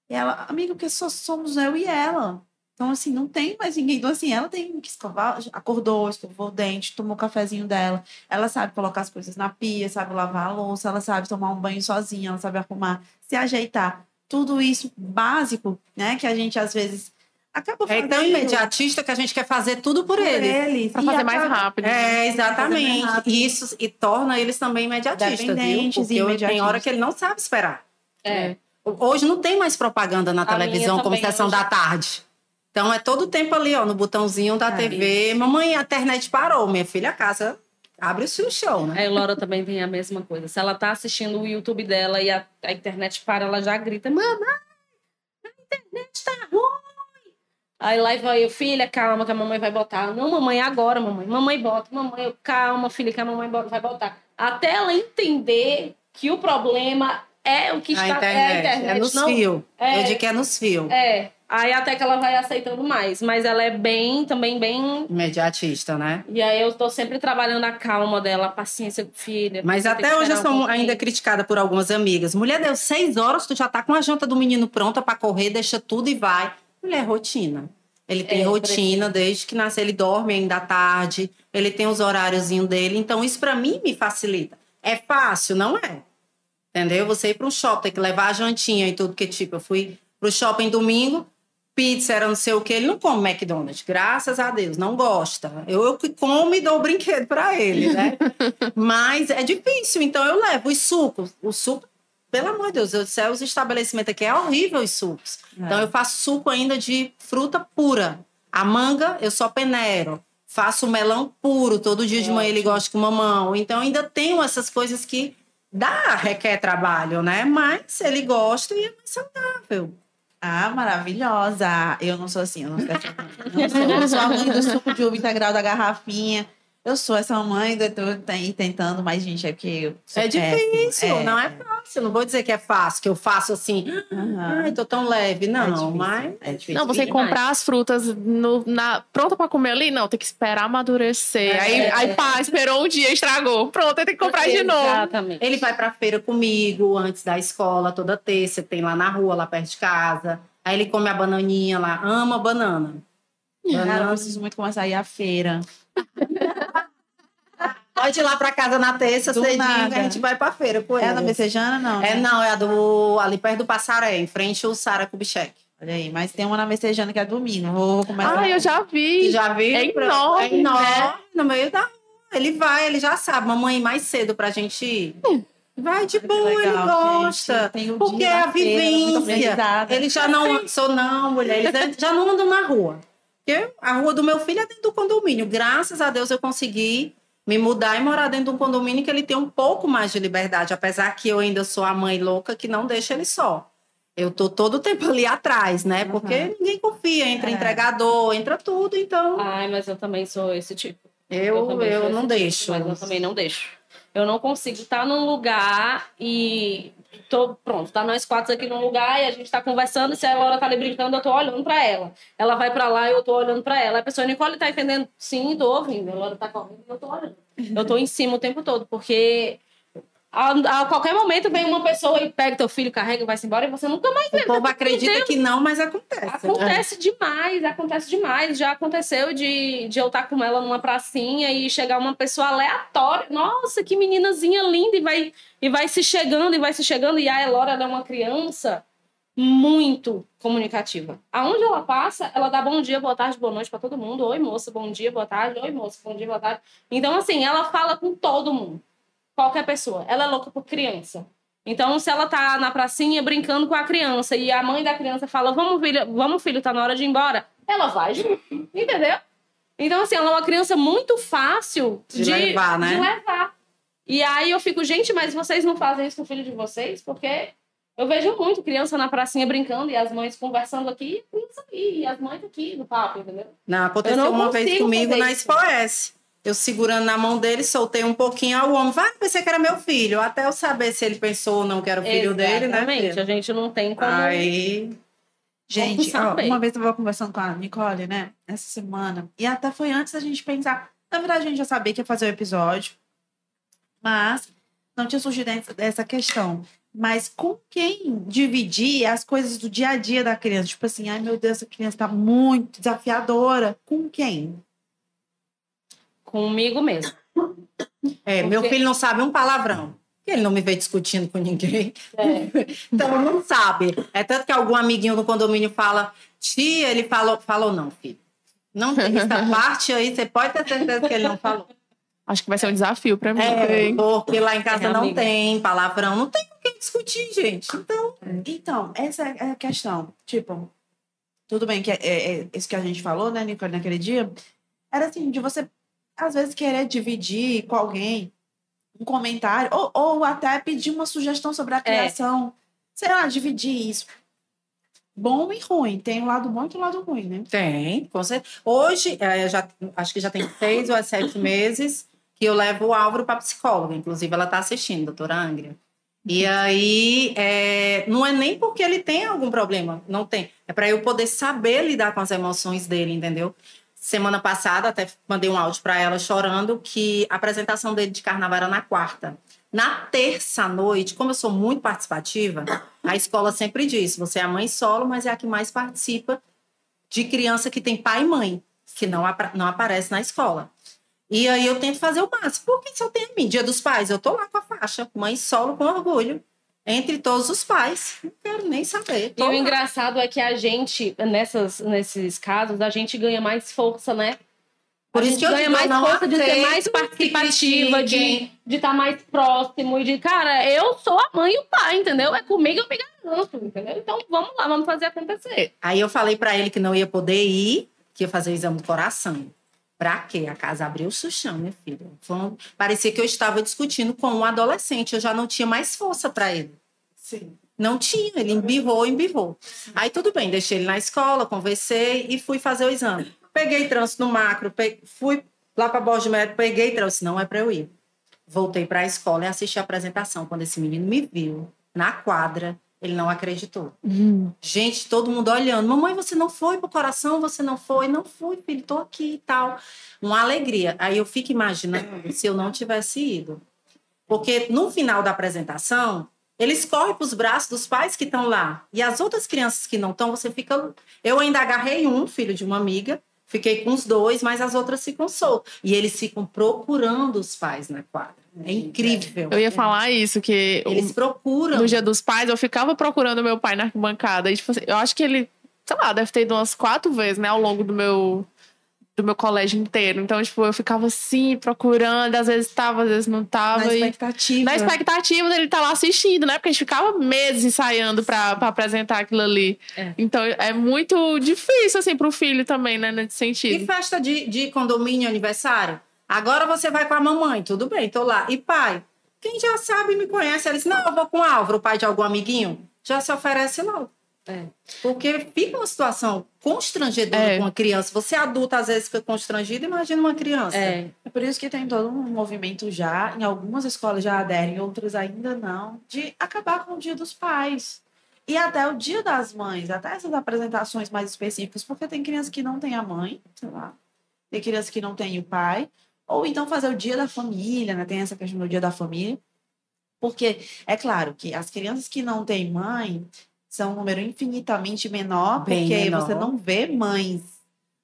ela, amiga, porque só somos eu e ela. Então, assim, não tem mais ninguém. Então, assim, ela tem que escovar, acordou, escovou o dente, tomou o cafezinho dela. Ela sabe colocar as coisas na pia, sabe lavar a louça, ela sabe tomar um banho sozinha, ela sabe arrumar, se ajeitar. Tudo isso básico, né? Que a gente, às vezes, acaba É fazendo tão imediatista que a gente quer fazer tudo por, por eles. eles. Pra E fazer mais acaba- rápido. É, exatamente. rápido. E isso e torna eles também imediatistas, viu? Porque e eu- tem imediatistas. hora que ele não sabe esperar. É. Hoje não tem mais propaganda na A televisão como sessão hoje- da tarde. Então é todo o tempo ali, ó, no botãozinho da É. TV. Mamãe, a internet parou. Minha filha, a casa abre o seu show, né? A Elora também tem a mesma coisa. Se ela tá assistindo o YouTube dela e a, a internet para, ela já grita: Mamãe, a internet tá ruim. Aí lá vai eu, filha, calma, que a mamãe vai botar. Não, mamãe, agora, mamãe. Mamãe bota, mamãe, eu, calma, filha, que a mamãe vai botar. Até ela entender que o problema é o que a está. internet. É a internet. É nos não, fios. é. Eu digo que é nos fios. É. Aí até que ela vai aceitando mais. Mas ela é bem, também bem. Imediatista, né? E aí eu tô sempre trabalhando a calma dela, a paciência. Mas você tem que até hoje eu um sou ainda criticada por algumas amigas. Mulher, deu seis horas, tu já tá com a janta do menino pronta pra correr, deixa tudo e vai. Mulher, rotina. Ele tem É, rotina desde que nasceu. Ele dorme ainda à tarde, ele tem os horáriozinhos dele. Então, isso pra mim me facilita. É fácil, não é? Entendeu? Você ir para um shopping, ter que levar a jantinha e tudo, que tipo, eu fui pro shopping domingo, pizza era não sei o que, ele não come McDonald's, graças a Deus, não gosta. Eu, eu que como e dou o brinquedo para ele, né? Mas é difícil, então eu levo os sucos. O suco, pelo amor de Deus, eu sei, os estabelecimentos aqui é horrível os sucos. Então eu faço suco ainda de fruta pura. A manga eu só peneiro. Faço melão puro, todo dia de manhã ele gosta com mamão. Então ainda tenho essas coisas que dá, requer trabalho, né? Mas ele gosta e é mais saudável. Ah, maravilhosa. Eu não sou assim, eu não sou, essa mãe. não sou, eu sou a mãe do suco de uva integral da garrafinha. Eu sou essa mãe, eu tô tentando, mas, gente, é eu sou é difícil, não é fácil. Não vou dizer que é fácil, que eu faço assim, Aham. ai, tô tão leve. É Não, difícil, mas é difícil. Não, você demais. comprar as frutas no, na, pronta pra comer ali, não, tem que esperar amadurecer. É. Aí, aí pá, esperou um dia, estragou. Pronto, aí tem que comprar de novo. Exatamente. Ele vai pra feira comigo antes da escola, toda terça, tem lá na rua, lá perto de casa. Aí ele come a bananinha lá, ama banana. Cara, eu Banana. preciso muito começar a ir à feira. Pode ir lá pra casa na terça, Do cedinho, nada. que a gente vai pra feira com É a ele. da Messejana, não? É, né? não, é a do ali perto do Passaré, em frente ao Sara Kubitschek. Olha aí, mas tem uma na Messejana que é domingo. Vou, vou começar. Ah, eu já Você vi. já viu? É enorme, É enorme, né? no meio da rua. Ele vai, ele já sabe. Mamãe, mais cedo pra gente ir. Vai de boa, ele legal, gosta. gente. Tem o Porque é a vivência. Ele já não sou não, mulher. Eles já não andam na rua. Porque a rua do meu filho é dentro do condomínio. Graças a Deus eu consegui me mudar e morar dentro de um condomínio que ele tem um pouco mais de liberdade, apesar que eu ainda sou a mãe louca que não deixa ele só. Eu tô todo o tempo ali atrás, né? Porque Uhum. ninguém confia, entra É. entregador, entra tudo, então Ai, mas eu também sou esse tipo. eu, eu, sou não esse deixo. tipo, mas eu também não deixo. Eu não consigo estar num lugar e tô pronto, tá nós quatro aqui num lugar e a gente tá conversando, se a Laura tá ali brincando, eu tô olhando pra ela. Ela vai pra lá e eu tô olhando pra ela. A pessoa, Nicole, tá entendendo? Sim, tô ouvindo. A Laura tá correndo eu tô olhando. Eu tô em cima o tempo todo, porque a, a qualquer momento vem uma pessoa e pega teu filho, carrega e vai-se embora e você nunca mais O povo acredita que não, mas acontece. Acontece demais, acontece demais. Já aconteceu de, de eu estar com ela numa pracinha e chegar uma pessoa aleatória. Nossa, que meninazinha linda! E vai, e vai se chegando, e vai se chegando. E a Elora é uma criança muito comunicativa. Aonde ela passa, ela dá bom dia, boa tarde, boa noite para todo mundo. Oi, moça, bom dia, boa tarde. Oi, moça, bom dia, boa tarde. Então, assim, ela fala com todo mundo. Qualquer pessoa. Ela é louca por criança. Então, se ela tá na pracinha brincando com a criança e a mãe da criança fala, vamos, filho, vamos, filho, tá na hora de ir embora, ela vai entendeu? Então, assim, ela é uma criança muito fácil De levar, né? de levar. E aí eu fico, gente, mas vocês não fazem isso com o filho de vocês? Porque eu vejo muito criança na pracinha brincando e as mães conversando aqui, e e as mães aqui no papo, entendeu? Não, aconteceu Eu não uma vez comigo na isso. SPOS. Eu segurando na mão dele, soltei um pouquinho, aí o homem, vai, pensei que era meu filho. Até eu saber se ele pensou ou não que era o filho dele, né? Exatamente. A gente não tem como... Aí, Gente, ó, uma vez eu estava conversando com a Nicole, né? Essa semana. E até foi antes da gente pensar. Na verdade, a gente já sabia que ia fazer o episódio. Mas não tinha surgido essa- questão. Mas com quem dividir as coisas do dia a dia da criança? Tipo assim, ai meu Deus, essa criança tá muito desafiadora. Com quem? Comigo mesmo. é, meu Porque- filho não sabe um palavrão. Ele não me vê discutindo com ninguém. É. então não sabe. É tanto que algum amiguinho no condomínio fala, tia, ele falou, falou não, filho. Não tem essa parte aí, você pode ter certeza que ele não falou. Acho que vai ser um desafio pra mim. É, porque lá em casa É, não amiga. tem palavrão, não tem com quem discutir, gente. Então, Então, essa é a questão. Tipo, tudo bem que é, é- é isso que a gente falou, né, Nicole, naquele dia. Era assim, de você, às vezes, querer dividir com alguém um comentário, ou, ou até pedir uma sugestão sobre a criação. Sei lá, dividir isso. Bom e ruim. Tem um lado bom e tem um lado ruim, né? tem, com certeza. Hoje, é, já, acho que já tem seis ou sete meses que eu levo o Álvaro para psicóloga. Inclusive, ela está assistindo, doutora Angra. E aí, é, não é nem porque ele tem algum problema, não tem. É para eu poder saber lidar com as emoções dele, entendeu? Semana passada, até mandei um áudio para ela chorando que a apresentação dele de carnaval era na quarta. Na terça noite, como eu sou muito participativa, a escola sempre diz: você é a mãe solo, mas é a que mais participa de criança que tem pai e mãe, que não, não aparece na escola. E aí eu tento fazer o máximo. Porque se eu tenho a mim, dia dos pais, eu tô lá com a faixa, mãe solo com orgulho, entre todos os pais. Não quero nem saber. E Tô o engraçado é que a gente, nessas, nesses casos, a gente ganha mais força, né? Por isso que eu ganha digo, mais força de ser mais participativa, de estar mais próximo e de, cara, eu sou a mãe e o pai, entendeu? É comigo eu me garanto, entendeu? Então vamos lá, vamos fazer acontecer. Aí eu falei pra ele que não ia poder ir, que ia fazer o exame do coração. Pra quê? A casa abriu o chão, minha filha. Um- Parecia que eu estava discutindo com um adolescente. Eu já não tinha mais força pra ele. Sim. Não tinha, ele embirrou, embirrou. Aí tudo bem, deixei ele na escola, conversei e fui fazer o exame. Peguei trânsito no macro, pe- fui lá para Borges Médico, peguei trânsito, não é para eu ir. Voltei para a escola e assisti a apresentação. Quando esse menino me viu na quadra, ele não acreditou. Gente, todo mundo olhando. Mamãe, você não foi pro coração? Você não foi? Não fui, filho, tô aqui e tal. Uma alegria. Aí eu fico imaginando se eu não tivesse ido. Porque no final da apresentação, eles correm para os braços dos pais que estão lá. E as outras crianças que não estão, você fica. Eu ainda agarrei um, filho de uma amiga, fiquei com os dois, mas as outras ficam soltas. E eles ficam procurando os pais na quadra. É incrível. Eu ia falar isso, que o- Eles procuram. no dia dos pais eu ficava procurando meu pai na arquibancada. E, tipo assim, eu acho que ele, sei lá, deve ter ido umas quatro vezes, né, ao longo do meu do meu colégio inteiro. Então, tipo, eu ficava assim, procurando, às vezes tava, às vezes não tava. Na e- expectativa. na expectativa dele estar lá assistindo, né? Porque a gente ficava meses ensaiando pra, pra apresentar aquilo ali. É. Então é muito difícil, assim, pro filho também, né? Nesse E sentido. festa de, de condomínio, aniversário? Agora você vai com a mamãe, tudo bem, tô lá. E pai? Quem já sabe me conhece, ela disse: Não, eu vou com o Álvaro, o pai de algum amiguinho. Já se oferece logo. É. Porque fica uma situação constrangedora É. com uma criança. Você adulta às vezes fica constrangido, imagina uma criança. É. É por isso que tem todo um movimento já, em algumas escolas já aderem, outras ainda não, de acabar com o dia dos pais. E até o dia das mães, até essas apresentações mais específicas, porque tem criança que não tem a mãe, sei lá, tem criança que não tem o pai, ou então fazer o dia da família, né? Tem essa questão do dia da família. Porque é claro que as crianças que não têm mãe são um número infinitamente menor, Bem porque menor. você não vê mães.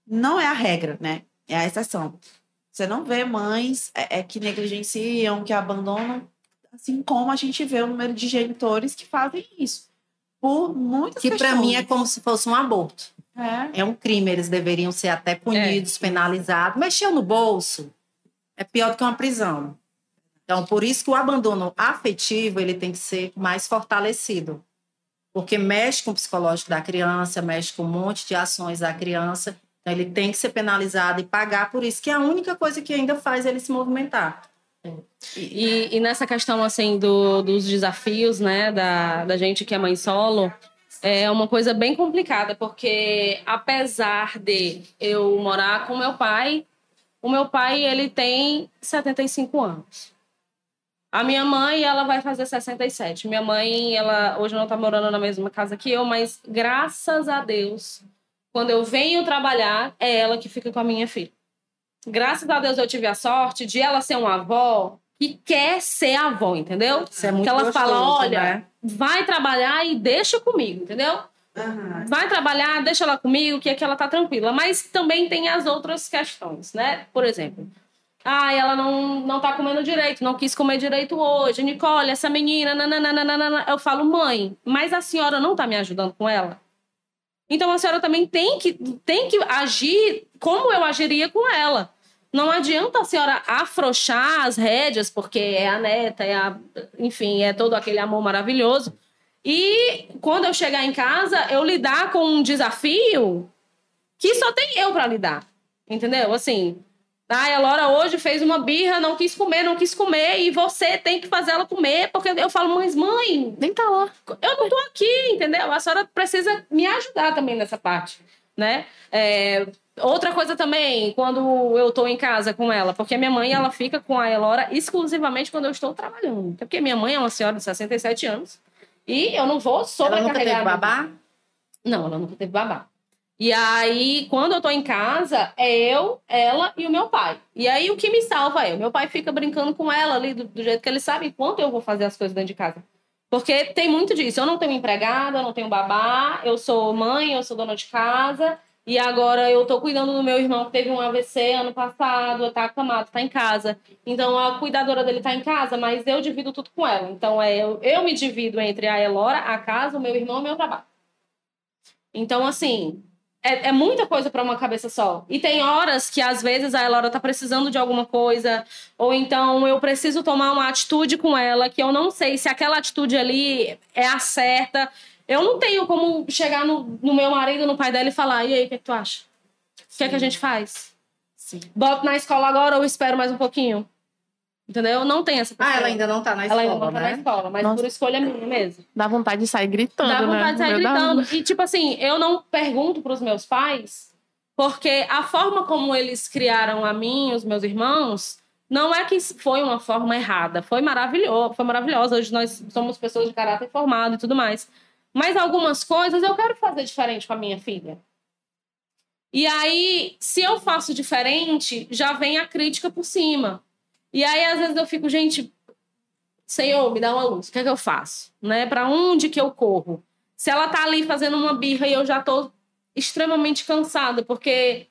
Não é a regra, né? É a exceção. Você não vê mães é, é, que negligenciam, que abandonam, assim como a gente vê o número de genitores que fazem isso. Por muitas Que para mim é como se fosse um aborto. É. É um crime, eles deveriam ser até punidos, penalizados. Mexeu no bolso é pior do que uma prisão. Então, por isso que o abandono afetivo ele tem que ser mais fortalecido. Porque mexe com o psicológico da criança, mexe com um monte de ações da criança. Então, ele tem que ser penalizado e pagar por isso, que é a única coisa que ainda faz ele se movimentar. E, e nessa questão, assim, do, dos desafios, né, da, da gente que é mãe solo, é uma coisa bem complicada, porque apesar de eu morar com meu pai, o meu pai, ele tem 75 anos. A minha mãe, ela vai fazer 67. Minha mãe, ela hoje não tá morando na mesma casa que eu, mas graças a Deus, quando eu venho trabalhar, é ela que fica com a minha filha. Graças a Deus eu tive a sorte de ela ser uma avó que quer ser avó, entendeu? Isso é muito que ela gostoso, fala, olha, né? vai trabalhar e deixa comigo, entendeu? Aham. Vai trabalhar, deixa ela comigo, que aqui ela tá tranquila. Mas também tem as outras questões, né? Por exemplo, Ah, ela não, não tá comendo direito, não quis comer direito hoje. Nicole, essa menina, nananana. Eu falo, mãe, mas a senhora não tá me ajudando com ela? Então a senhora também tem que, tem que agir como eu agiria com ela. Não adianta a senhora afrouxar as rédeas, porque é a neta, é a, enfim, é todo aquele amor maravilhoso. E quando eu chegar em casa, eu lidar com um desafio que só tem eu para lidar. Entendeu? Assim, ah, a Laura hoje fez uma birra, não quis comer, não quis comer, e você tem que fazer ela comer, porque eu falo, mas mãe, Nem tá lá. eu não tô aqui, entendeu? A senhora precisa me ajudar também nessa parte, né? É, outra coisa também, quando eu tô em casa com ela, porque minha mãe, ela fica com a Elora exclusivamente quando eu estou trabalhando. Porque minha mãe é uma senhora de 67 anos, e eu não vou Ela sobrecarregar. nunca teve babá? não, ela nunca teve babá. E aí, quando eu tô em casa, é eu, ela e o meu pai. E aí, o que me salva é, o meu pai fica brincando com ela ali, do, do jeito que ele sabe quanto eu vou fazer as coisas dentro de casa. Porque tem muito disso. Eu não tenho empregada, eu não tenho babá, eu sou mãe, eu sou dona de casa. E agora eu tô cuidando do meu irmão que teve um AVC ano passado, tá acamado, tá em casa. Então a cuidadora dele tá em casa, mas eu divido tudo com ela. Então é eu, eu me divido entre a Elora, a casa, o meu irmão e o meu trabalho. Então, assim, é, é muita coisa para uma cabeça só. E tem horas que, às vezes, a Elora tá precisando de alguma coisa, ou então eu preciso tomar uma atitude com ela que eu não sei se aquela atitude ali é a certa. Eu não tenho como chegar no, no meu marido, no pai dela e falar: e aí, o que, é que tu acha? O que é que a gente faz? Sim. Boto na escola agora ou espero mais um pouquinho? Entendeu? Não tem essa Ah, pessoa. ela ainda não tá na Ela escola, ainda não tá na né? escola, mas Nossa. por escolha minha mesmo. Dá vontade de sair gritando, Dá né? vontade de sair gritando. E, tipo assim, eu não pergunto pros meus pais, porque a forma como eles criaram a mim os meus irmãos não é que foi uma forma errada. Foi maravilhoso, foi maravilhosa. Hoje nós somos pessoas de caráter formado e tudo mais. Mas algumas coisas eu quero fazer diferente com a minha filha. E aí, se eu faço diferente, já vem a crítica por cima. E aí, às vezes, eu fico, gente, Senhor, me dá uma luz. O que é que eu faço? Né? Para onde que eu corro? Se ela tá ali fazendo uma birra e eu já tô extremamente cansada, porque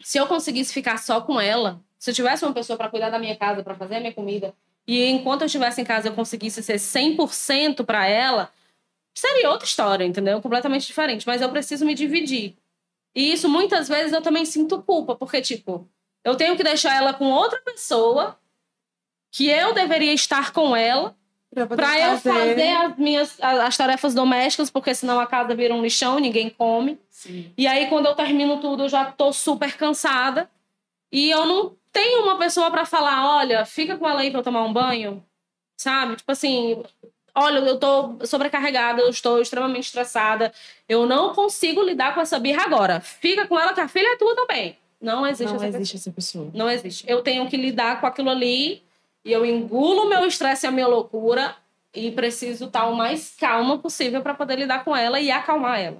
se eu conseguisse ficar só com ela, se eu tivesse uma pessoa para cuidar da minha casa, para fazer a minha comida, e enquanto eu estivesse em casa eu conseguisse ser 100% para ela, seria outra história, entendeu? Completamente diferente, mas eu preciso me dividir. E isso muitas vezes eu também sinto culpa, porque tipo, eu tenho que deixar ela com outra pessoa que eu deveria estar com ela Pra eu fazer as minhas as tarefas domésticas, porque senão a casa vira um lixão, ninguém come. Sim. E aí quando eu termino tudo, eu já tô super cansada. E eu não tenho uma pessoa pra falar, olha, fica com ela aí pra eu tomar um banho, sabe? Tipo assim, olha, eu tô sobrecarregada, eu estou extremamente estressada, eu não consigo lidar com essa birra agora. Fica com ela que a filha é tua também. Não existe Não essa existe essa pessoa. não existe. Eu tenho que lidar com aquilo ali e eu engulo meu estresse e a minha loucura e preciso estar o mais calma possível para poder lidar com ela e acalmar ela.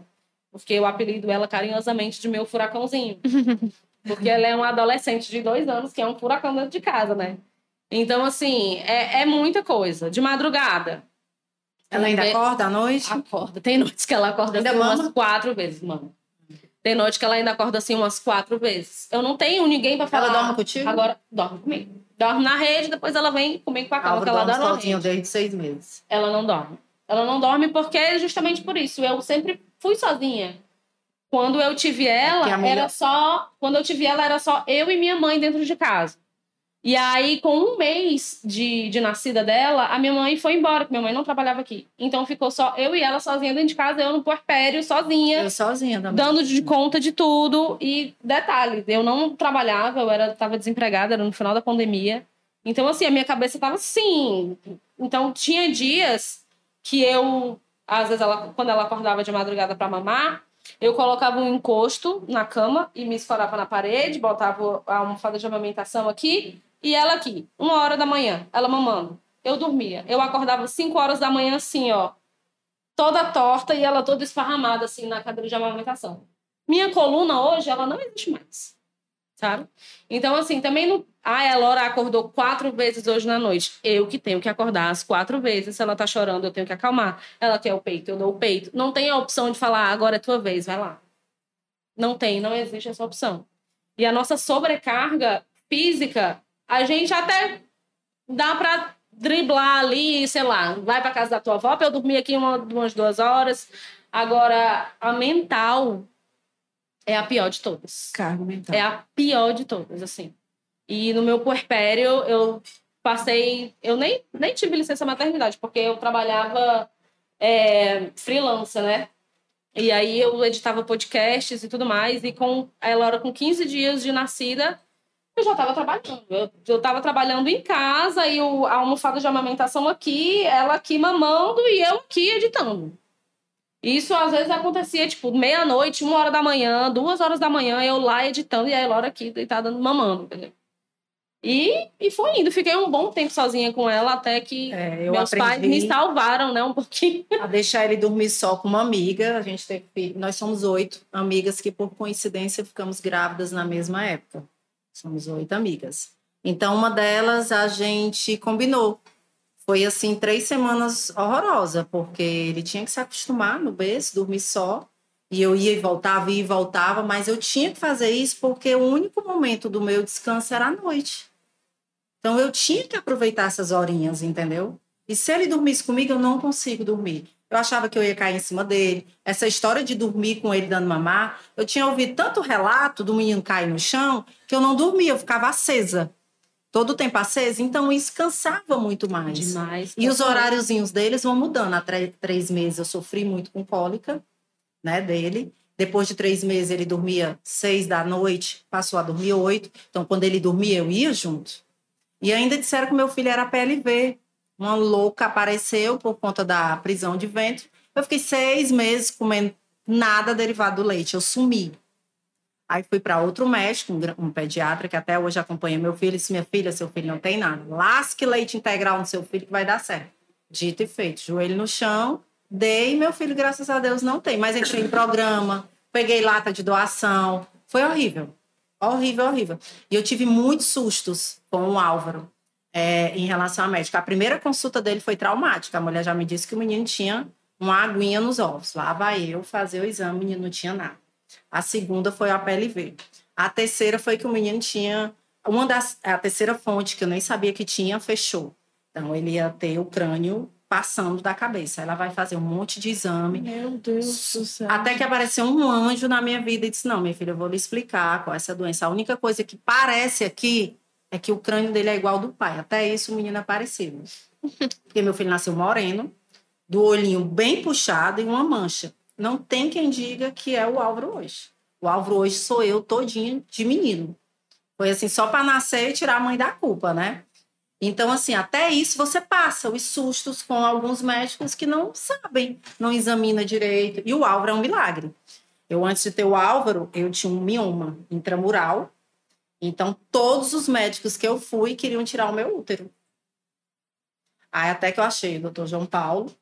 Porque eu apelido ela carinhosamente de meu furacãozinho. Porque ela é uma adolescente de dois anos que é um furacão dentro de casa, né? Então, assim, é, é muita coisa. De madrugada. Ela ainda É- acorda à noite? Acorda. Tem noites que ela acorda Ainda assim, umas quatro vezes, mano. Tem noite que ela ainda acorda assim umas quatro vezes. Eu não tenho ninguém para falar. Ela dorme contigo? Agora, dorme comigo. Dorme na rede, depois ela vem comigo com a cama, que ela dorme rede. desde seis meses. Ela não dorme. Ela não dorme porque é justamente por isso. Eu sempre fui sozinha. Quando eu tive ela, Que é a melhor- era só. Quando eu tive ela, era só eu e minha mãe dentro de casa. E aí, com um mês de, de nascida dela, a minha mãe foi embora, porque minha mãe não trabalhava aqui. Então ficou só eu e ela sozinha dentro de casa, eu no puerpério, sozinha Eu sozinha também. dando de conta de tudo. E detalhe, eu não trabalhava, eu era, tava desempregada, era no final da pandemia. Então, assim, a minha cabeça tava assim. Então, tinha dias que eu, às vezes, ela, quando ela acordava de madrugada para mamar, eu colocava um encosto na cama e me escorava na parede, botava a almofada de amamentação aqui e ela aqui, uma hora da manhã, ela mamando. Eu dormia. Eu acordava cinco horas da manhã, assim, ó, toda torta e ela toda esparramada, assim, na cadeira de amamentação. Minha coluna hoje, ela não existe mais. Sabe? Então, assim, também não. Ah, a Laura acordou quatro vezes hoje na noite. Eu que tenho que acordar as quatro vezes. Se ela tá chorando, eu tenho que acalmar. Ela quer o peito, eu dou o peito. Não tem a opção de falar, "Ah, agora é tua vez, vai lá. Não tem, não existe essa opção. E a nossa sobrecarga física, a gente até dá pra driblar ali, sei lá, vai pra casa da tua avó eu dormir aqui uma, umas duas horas. Agora, a mental é a pior de todas. Cargo mental. É a pior de todas, assim. E no meu puerpério, eu passei. Eu nem, nem tive licença maternidade, porque eu trabalhava é, freelancer, né? E aí eu editava podcasts e tudo mais. E com a Elora, com 15 dias de nascida, eu já estava trabalhando. Eu, eu tava trabalhando em casa e o, a almofada de amamentação aqui, ela aqui mamando e eu aqui editando. Isso às vezes acontecia, tipo, meia-noite, uma hora da manhã, duas horas da manhã, eu lá editando e a Elora aqui deitada mamando, entendeu? E, e foi indo. Fiquei um bom tempo sozinha com ela, até que É, eu meus pais me salvaram, né, um pouquinho. a deixar ele dormir só com uma amiga. A gente teve, nós somos oito amigas que, por coincidência, ficamos grávidas na mesma época. Somos oito amigas. Então, uma delas a gente combinou. Foi assim, três semanas horrorosa, porque ele tinha que se acostumar no berço, dormir só. E eu ia e voltava, ia e voltava, mas eu tinha que fazer isso porque o único momento do meu descanso era à noite. Então eu tinha que aproveitar essas horinhas, entendeu? E se ele dormisse comigo, eu não consigo dormir. Eu achava que eu ia cair em cima dele. Essa história de dormir com ele dando mamar, eu tinha ouvido tanto relato do menino cair no chão que eu não dormia, eu ficava acesa. Todo o tempo acesa, então isso cansava muito mais. Demais. E os horáriozinhos deles vão mudando. Há três meses eu sofri muito com cólica, né, dele. Depois de três meses ele dormia seis da noite, passou a dormir oito. Então, quando ele dormia, eu ia junto. E ainda disseram que meu filho era PLV. Uma louca apareceu por conta da prisão de ventre. Eu fiquei seis meses comendo nada derivado do leite. Eu sumi. Aí fui para outro médico, um, pediatra que até hoje acompanha meu filho. e Disse: Minha filha, seu filho não tem nada. Lasque leite integral no seu filho que vai dar certo. Dito e feito. Joelho no chão, dei. Meu filho, graças a Deus, não tem. Mas entrei em programa, peguei lata de doação. Foi horrível. Horrível, horrível. E eu tive muitos sustos com o Álvaro é, em relação à médica. A primeira consulta dele foi traumática. A mulher já me disse que o menino tinha uma aguinha nos ovos. Lá vai eu fazer o exame, o menino não tinha nada. A segunda foi a PLV. A terceira foi que o menino tinha. Uma das. A terceira fonte, que eu nem sabia que tinha, fechou. Então, ele ia ter o crânio passando da cabeça. Ela vai fazer um monte de exame. Meu Deus do céu. Até que apareceu um anjo na minha vida e disse: Não, minha filha, eu vou lhe explicar qual é essa doença. A única coisa que parece aqui é que o crânio dele é igual ao do pai. Até isso o menino é parecido. Porque meu filho nasceu moreno, do olhinho bem puxado e uma mancha. Não tem quem diga que é o Álvaro hoje. O Álvaro hoje sou eu todinho de menino. Foi assim, só para nascer e tirar a mãe da culpa, né? Então, assim, até isso você passa os sustos com alguns médicos que não sabem, não examina direito. E o Álvaro é um milagre. Eu, antes de ter o Álvaro, eu tinha um mioma intramural. Então, todos os médicos que eu fui queriam tirar o meu útero. Aí, até que eu achei o doutor João Paulo,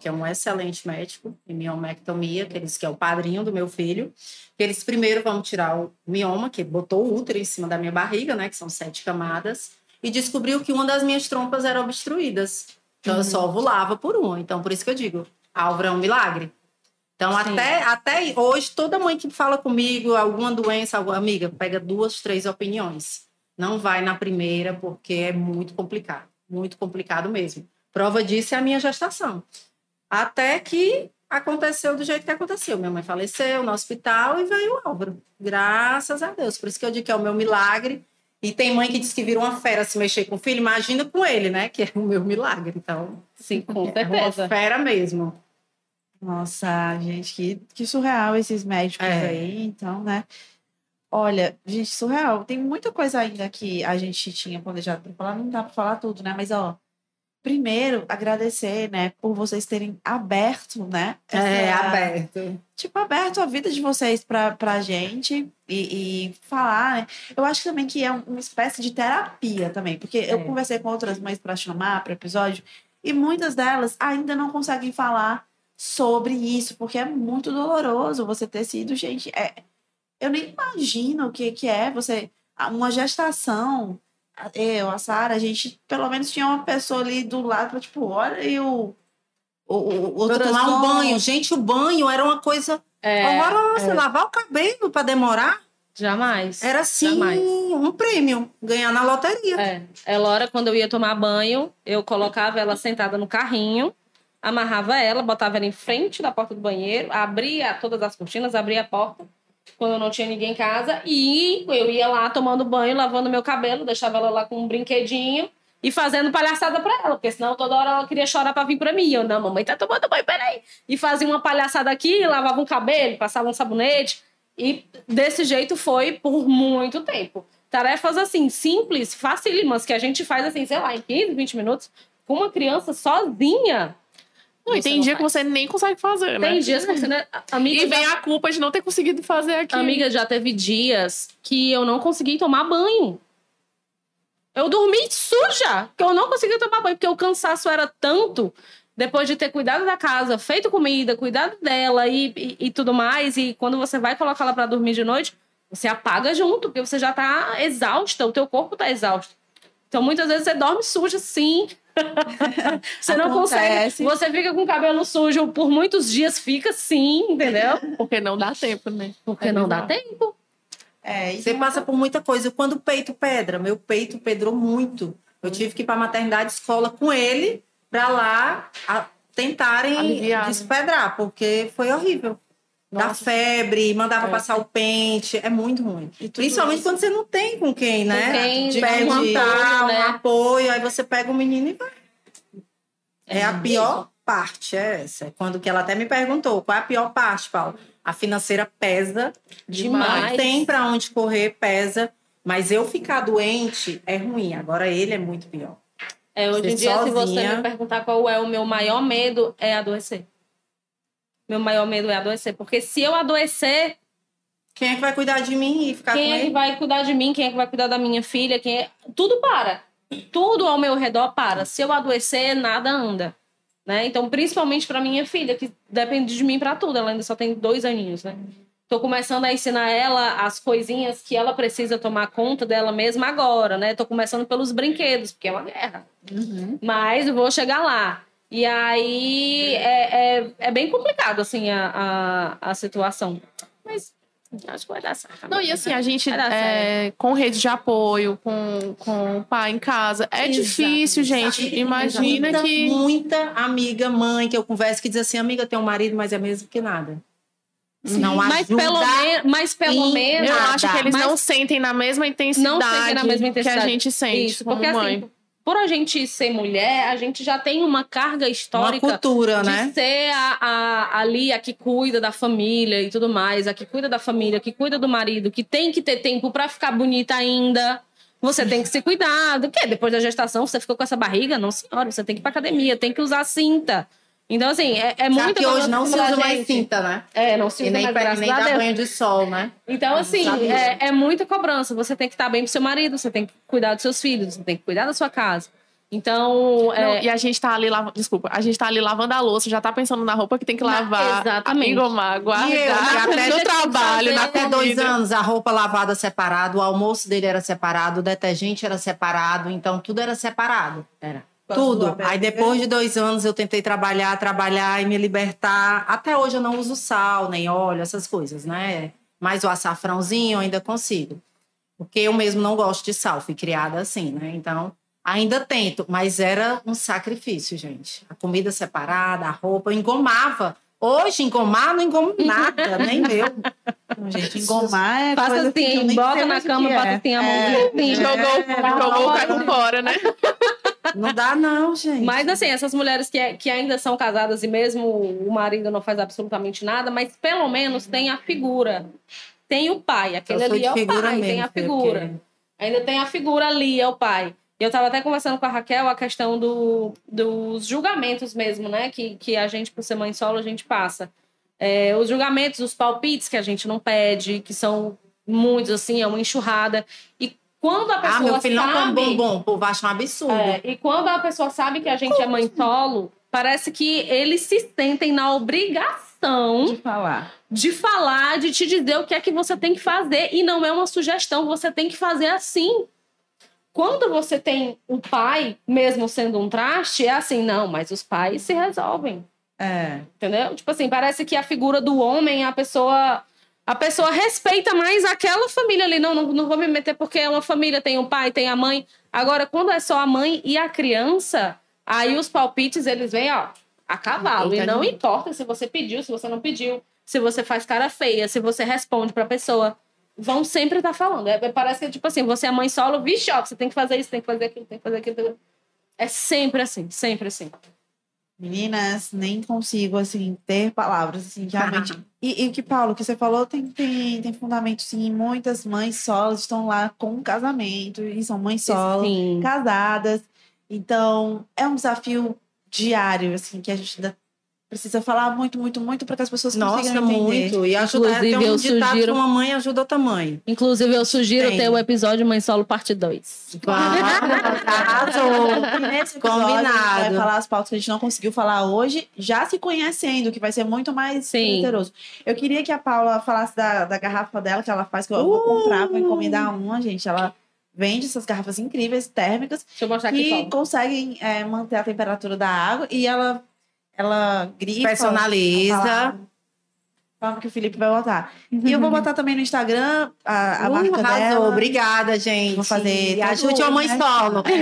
que é um excelente médico em miomectomia, que que é o padrinho do meu filho. Que eles primeiro vão tirar o mioma, que botou o útero em cima da minha barriga, né, que são sete camadas, e descobriu que uma das minhas trompas era obstruídas. Então eu só ovulava por uma. Então por isso que eu digo, Álvaro é um milagre. Então Sim. até até hoje toda mãe que fala comigo alguma doença, alguma amiga, pega duas, três opiniões. Não vai na primeira porque é muito complicado, muito complicado mesmo. Prova disso é a minha gestação. Até que aconteceu do jeito que aconteceu. Minha mãe faleceu no hospital e veio o Álvaro. Graças a Deus. Por isso que eu digo que é o meu milagre. E tem mãe que diz que vira uma fera se mexer com o filho. Imagina com ele, né? Que é o meu milagre. Então, Sim, com é uma certeza. fera mesmo. Nossa, gente, que, que surreal esses médicos É. aí, então, né? Olha, gente, surreal. Tem muita coisa ainda que a gente tinha planejado para falar, não dá para falar tudo, né? Mas, ó, primeiro, agradecer, né, por vocês terem aberto, né? É, aberto. tipo, aberto a vida de vocês pra, pra gente e, e falar, né? Eu acho também que é um- uma espécie de terapia também, porque eu É. conversei com outras mães pra chamar para episódio e muitas delas ainda não conseguem falar sobre isso, porque é muito doloroso você ter sido, gente, é, eu nem imagino o que, que é você, uma gestação, eu, a Sara, a gente pelo menos tinha uma pessoa ali do lado pra, tipo, olha e o o, o, o tomar um banho. Gente, o banho era uma coisa É, horrorosa. Lavar o cabelo para demorar jamais. era assim, Jamais. um prêmio, ganhar na loteria. É. Elora, quando eu ia tomar banho, eu colocava ela sentada no carrinho, amarrava ela, botava ela em frente da porta do banheiro, abria todas as cortinas, abria a porta quando não tinha ninguém em casa e eu ia lá tomando banho, lavando meu cabelo, deixava ela lá com um brinquedinho e fazendo palhaçada pra ela, porque senão toda hora ela queria chorar pra vir pra mim. Eu, não, mamãe tá tomando banho, peraí. E fazia uma palhaçada aqui, lavava um cabelo, passava um sabonete. E desse jeito foi por muito tempo. Tarefas assim, simples, facílimas, que a gente faz assim, sei lá, em 15, 20 minutos, com uma criança sozinha. Não, e tem não dia que faz. você nem consegue fazer, né? Tem dias que você. Né? Amiga, E vem já, a culpa de não ter conseguido fazer aqui. amiga, já teve dias que eu não consegui tomar banho. Eu dormi suja, que eu não conseguia tomar banho, porque o cansaço era tanto depois de ter cuidado da casa, feito comida, cuidado dela e, e, e tudo mais. E quando você vai colocar ela pra dormir de noite, você apaga junto, porque você já tá exausta, o teu corpo tá exausto. Então, muitas vezes você dorme suja, sim. Você não consegue. Acontece. Você fica com o cabelo sujo por muitos dias, fica sim, entendeu? Porque não dá tempo, né? Porque É não dá tempo. É, e Você passa por muita coisa. Quando o peito pedra, meu peito pedrou muito. Eu tive que ir para a maternidade escola com ele para lá a- tentarem Aliviar, né? despedrar, porque foi horrível. Nossa. febre, mandava É. passar o pente, é muito ruim. E Principalmente isso- quando você não tem com quem, né? quem De perguntar, apoio, um né? apoio, aí você pega o menino e vai. É, É a pior parte, é essa. Quando que ela até me perguntou, qual é a pior parte, Paulo? A financeira pesa Demais. Não tem para onde correr, pesa. Mas eu ficar doente é ruim. Agora ele é muito pior. É, hoje em dia, se você sozinha. me perguntar qual é o meu maior medo, é adoecer. Meu maior medo é adoecer. Porque se eu adoecer, Quem é que vai cuidar de mim e ficar quem com é que vai cuidar de mim? Quem é que vai cuidar da minha filha? Quem é... Tudo para. Tudo ao meu redor para. Se eu adoecer, nada anda. Né? Então, principalmente para minha filha, que depende de mim para tudo. Ela ainda só tem dois aninhos, né? Tô começando a ensinar ela as coisinhas que ela precisa tomar conta dela mesma agora, né? Tô começando pelos brinquedos, porque é uma guerra. Uhum. Mas eu vou chegar lá. E aí é, é, é bem complicado, assim, a, a, a situação. Mas acho que vai dar certo. Não, e assim, a gente, é, com rede de apoio, com, com o pai em casa, é Exato, difícil, gente. Imagina muita, que. Muita amiga, mãe que eu converso que diz assim: amiga, tem um marido, mas é mesmo que nada. Não mas pelo, mas pelo menos. Eu acho que eles Mas- não sentem na mesma intensidade, Não sentem na mesma que a intensidade. gente sente Isso, como porque mãe. assim, por a gente ser mulher, a gente já tem uma carga Uma histórica cultura, de né? ser a, a- ali a que cuida da família e tudo mais, a que cuida da família, que cuida do marido, que tem que ter tempo pra ficar bonita ainda. Você tem que se cuidar. Do quê? Depois da gestação, você ficou com essa barriga? Não, senhora, você tem que ir pra academia, tem que usar cinta. Então, assim, é, é Já muito que hoje não se usa mais cinta, né? É, não se E usa nem, mais, graças nem dá Deus. banho de sol, né? Então, assim, é, é muita cobrança. Você tem que estar bem pro seu marido, você tem que cuidar dos seus filhos, você tem que cuidar da sua casa. Então, Não, é, e a gente tá ali lavando. Desculpa, a gente tá ali lavando a louça, já tá pensando na roupa que tem que lavar, exatamente. engomar, E eu, guardar, até- no trabalho, na Até dois anos, a roupa lavada separado, o almoço dele era separado, o detergente era separado, então tudo era separado. Era. Tudo. Aí depois de dois anos eu tentei trabalhar, trabalhar e me libertar. Até hoje eu não uso sal, nem óleo, essas coisas, né? Mas o açafrãozinho eu ainda consigo. Porque eu mesmo não gosto de sal, fui criada assim, né? Então, ainda tento, mas era um sacrifício, gente. A comida separada, a roupa, eu engomava. Hoje, engomar, não engomo nada, nem meu. Gente, engomar é Faça coisa que eu assim, nem bota na cama, bota é. assim a mão. É. assim. Jogou, É, jogou o não, caiu fora, né? Não dá, não, gente. Mas, assim, essas mulheres que, que ainda são casadas e mesmo o marido não faz absolutamente nada, mas pelo menos tem a figura. Tem o pai, aquele ali é o pai, tem mesmo, a figura. porque- Ainda tem a figura ali, é o pai. Eu estava até conversando com a Raquel a questão do, dos julgamentos mesmo, né? Que, que a gente, por ser mãe solo, a gente passa. É, os julgamentos, os palpites que a gente não pede, que são muitos, assim, é uma enxurrada. E quando a pessoa Ah, meu filho não come sabe... bombom, o povo acha um absurdo. É, e quando a pessoa sabe que a gente é mãe solo, parece que eles se sentem na obrigação de falar. de falar, de te dizer o que é que você tem que fazer. E não é uma sugestão, você tem que fazer assim. Quando você tem o pai, mesmo sendo um traste, é assim, não, mas os pais se resolvem. É. Entendeu? Tipo assim, parece que a figura do homem é a pessoa A pessoa respeita mais aquela família ali. Não, não, não vou me meter porque é uma família, tem o pai, tem a mãe. Agora, quando é só a mãe e a criança, aí os palpites, eles vêm, ó, a cavalo. E não importa se você pediu, se você não pediu, se você faz cara feia, se você responde pra pessoa. Vão sempre estar falando. É, parece que, tipo assim, você é mãe solo, vixe, ó, você tem que fazer isso, tem que fazer aquilo, tem que fazer aquilo. É sempre assim, sempre assim. Meninas, nem consigo, assim, ter palavras, assim, realmente. e, e que, Paulo, que você falou tem, tem, tem fundamento, sim. Muitas mães solas estão lá com um casamento e são mães solo, Sim. casadas. Então, é um desafio diário, assim, que a gente ainda precisa falar muito, muito, muito para que as pessoas Nossa, consigam entender. muito. E ajuda, Inclusive, tem um eu ditado sugiro- que uma mãe ajuda outra mãe. Inclusive, eu sugiro Tem. ter o episódio Mãe Solo Parte 2. Arrasou. E nesse episódio, Combinado. Gente vai falar as pautas que a gente não conseguiu falar hoje, já se conhecendo, que vai ser muito mais Sim. Eu queria que a Paula falasse da, da garrafa dela, que ela faz, que eu vou comprar, vou encomendar uma, gente. Ela vende essas garrafas incríveis, térmicas, Deixa eu mostrar aqui, que Paulo. conseguem é, manter a temperatura da água e ela, ela grifa. Personaliza. Fala que o Felipe vai botar. E eu vou botar também no Instagram a, a Uh, marca arrasou. dela. Obrigada, gente. Vou fazer ajude a mãe né? solo.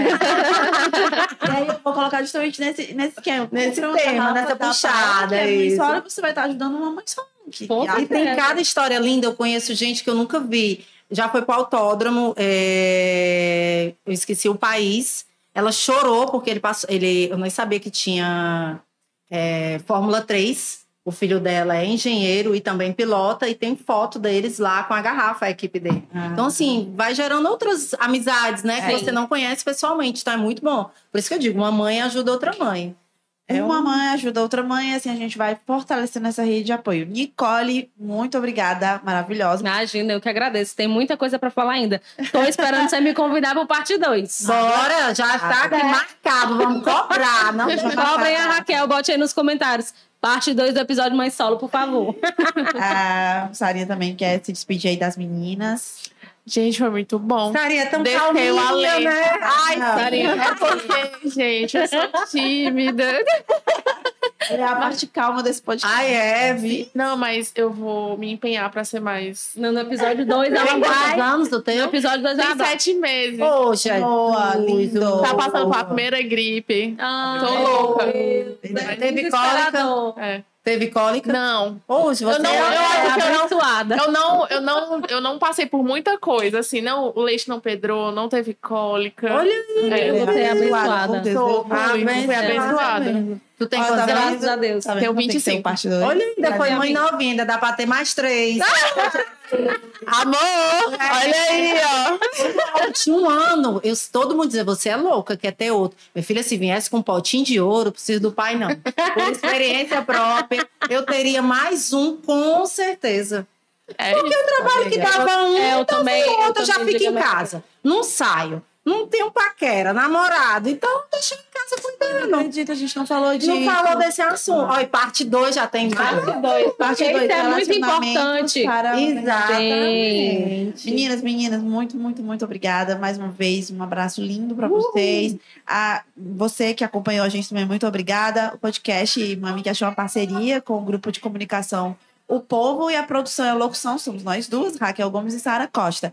E aí eu vou colocar justamente nesse, nesse esquema. Nesse tema, nessa puxada, é mãe isso. solo, você vai estar ajudando uma mãe solo. Que, que- E tem cada história linda. Eu conheço gente que eu nunca vi. Já foi pro autódromo, é, eu esqueci o país. Ela chorou porque ele passou. Ele, eu nem sabia que tinha é, Fórmula 3. O filho dela é engenheiro e também pilota, e tem foto deles lá com a garrafa, a equipe dele. Ah. Então, assim, vai gerando outras amizades, né? Que É. você não conhece pessoalmente, então é muito bom. Por isso que eu digo, uma mãe ajuda outra mãe. É uma um- mãe ajuda outra mãe, assim a gente vai fortalecendo essa rede de apoio. Nicole, muito obrigada, maravilhosa. Imagina, eu que agradeço. Tem muita coisa pra falar ainda. Tô esperando você me convidar pro parte 2. Bora, já está aqui marcado, vamos cobrar. Não, Cobrem a Raquel, bote aí nos comentários. Parte 2 do episódio Mãe Solo, por favor. A Sarinha também quer se despedir aí das meninas. Gente, foi muito bom. É tão Desceu calminha, né? Ai, Sarinha, é porque, gente, eu sou tímida. É a parte calma desse podcast. Ai, é, vi. Não, mas eu vou me empenhar pra ser mais. No, no episódio 2, ela vai. anos do No teu? episódio 2, ela sete meses. Poxa, Boa, lindo. Tá passando pela primeira gripe. Ah, Tô louca. Teve cólica? É. Teve cólica? Não. Hoje você Eu não- é eu acho que eu não- abençoada. Eu não, eu não, eu não passei por muita coisa, assim, não, o leite não pedrou, não teve cólica. Olha É, eu você é abençoada. por Deus, Sou Deus. fui, Abençoada. fui abençoada. Tu tem quantos tá anos? Graças a Deus. Tá Tenho como tem que ser 25. o parte dois? Olha, ainda foi mãe amiga. novinha, ainda dá pra ter mais três. Amor, olha aí, ó. Eu tinha um ano, eu, todo mundo dizia, você é louca, quer ter outro. Minha filha, se viesse com um potinho de ouro, preciso do pai, não. Por experiência própria, eu teria mais um, com certeza. É isso. trabalho que dava um, É, eu então também- vem eu outro, eu já fico em casa. Não saio. Não tenho paquera, namorado. Então, deixa em casa Não cuidando. acredito, a gente não falou de. Não falou desse assunto. E parte 2 já tem mais. Parte 2. Parte Porque dois, isso é muito importante. para- Exatamente. Meninas, meninas, muito, muito, muito obrigada mais uma vez. Um abraço lindo para vocês. A, você que acompanhou a gente também, muito obrigada. O podcast Mami que achou uma parceria com o grupo de comunicação O Povo e a produção e a locução somos nós duas, Raquel Gomes e Sara Costa.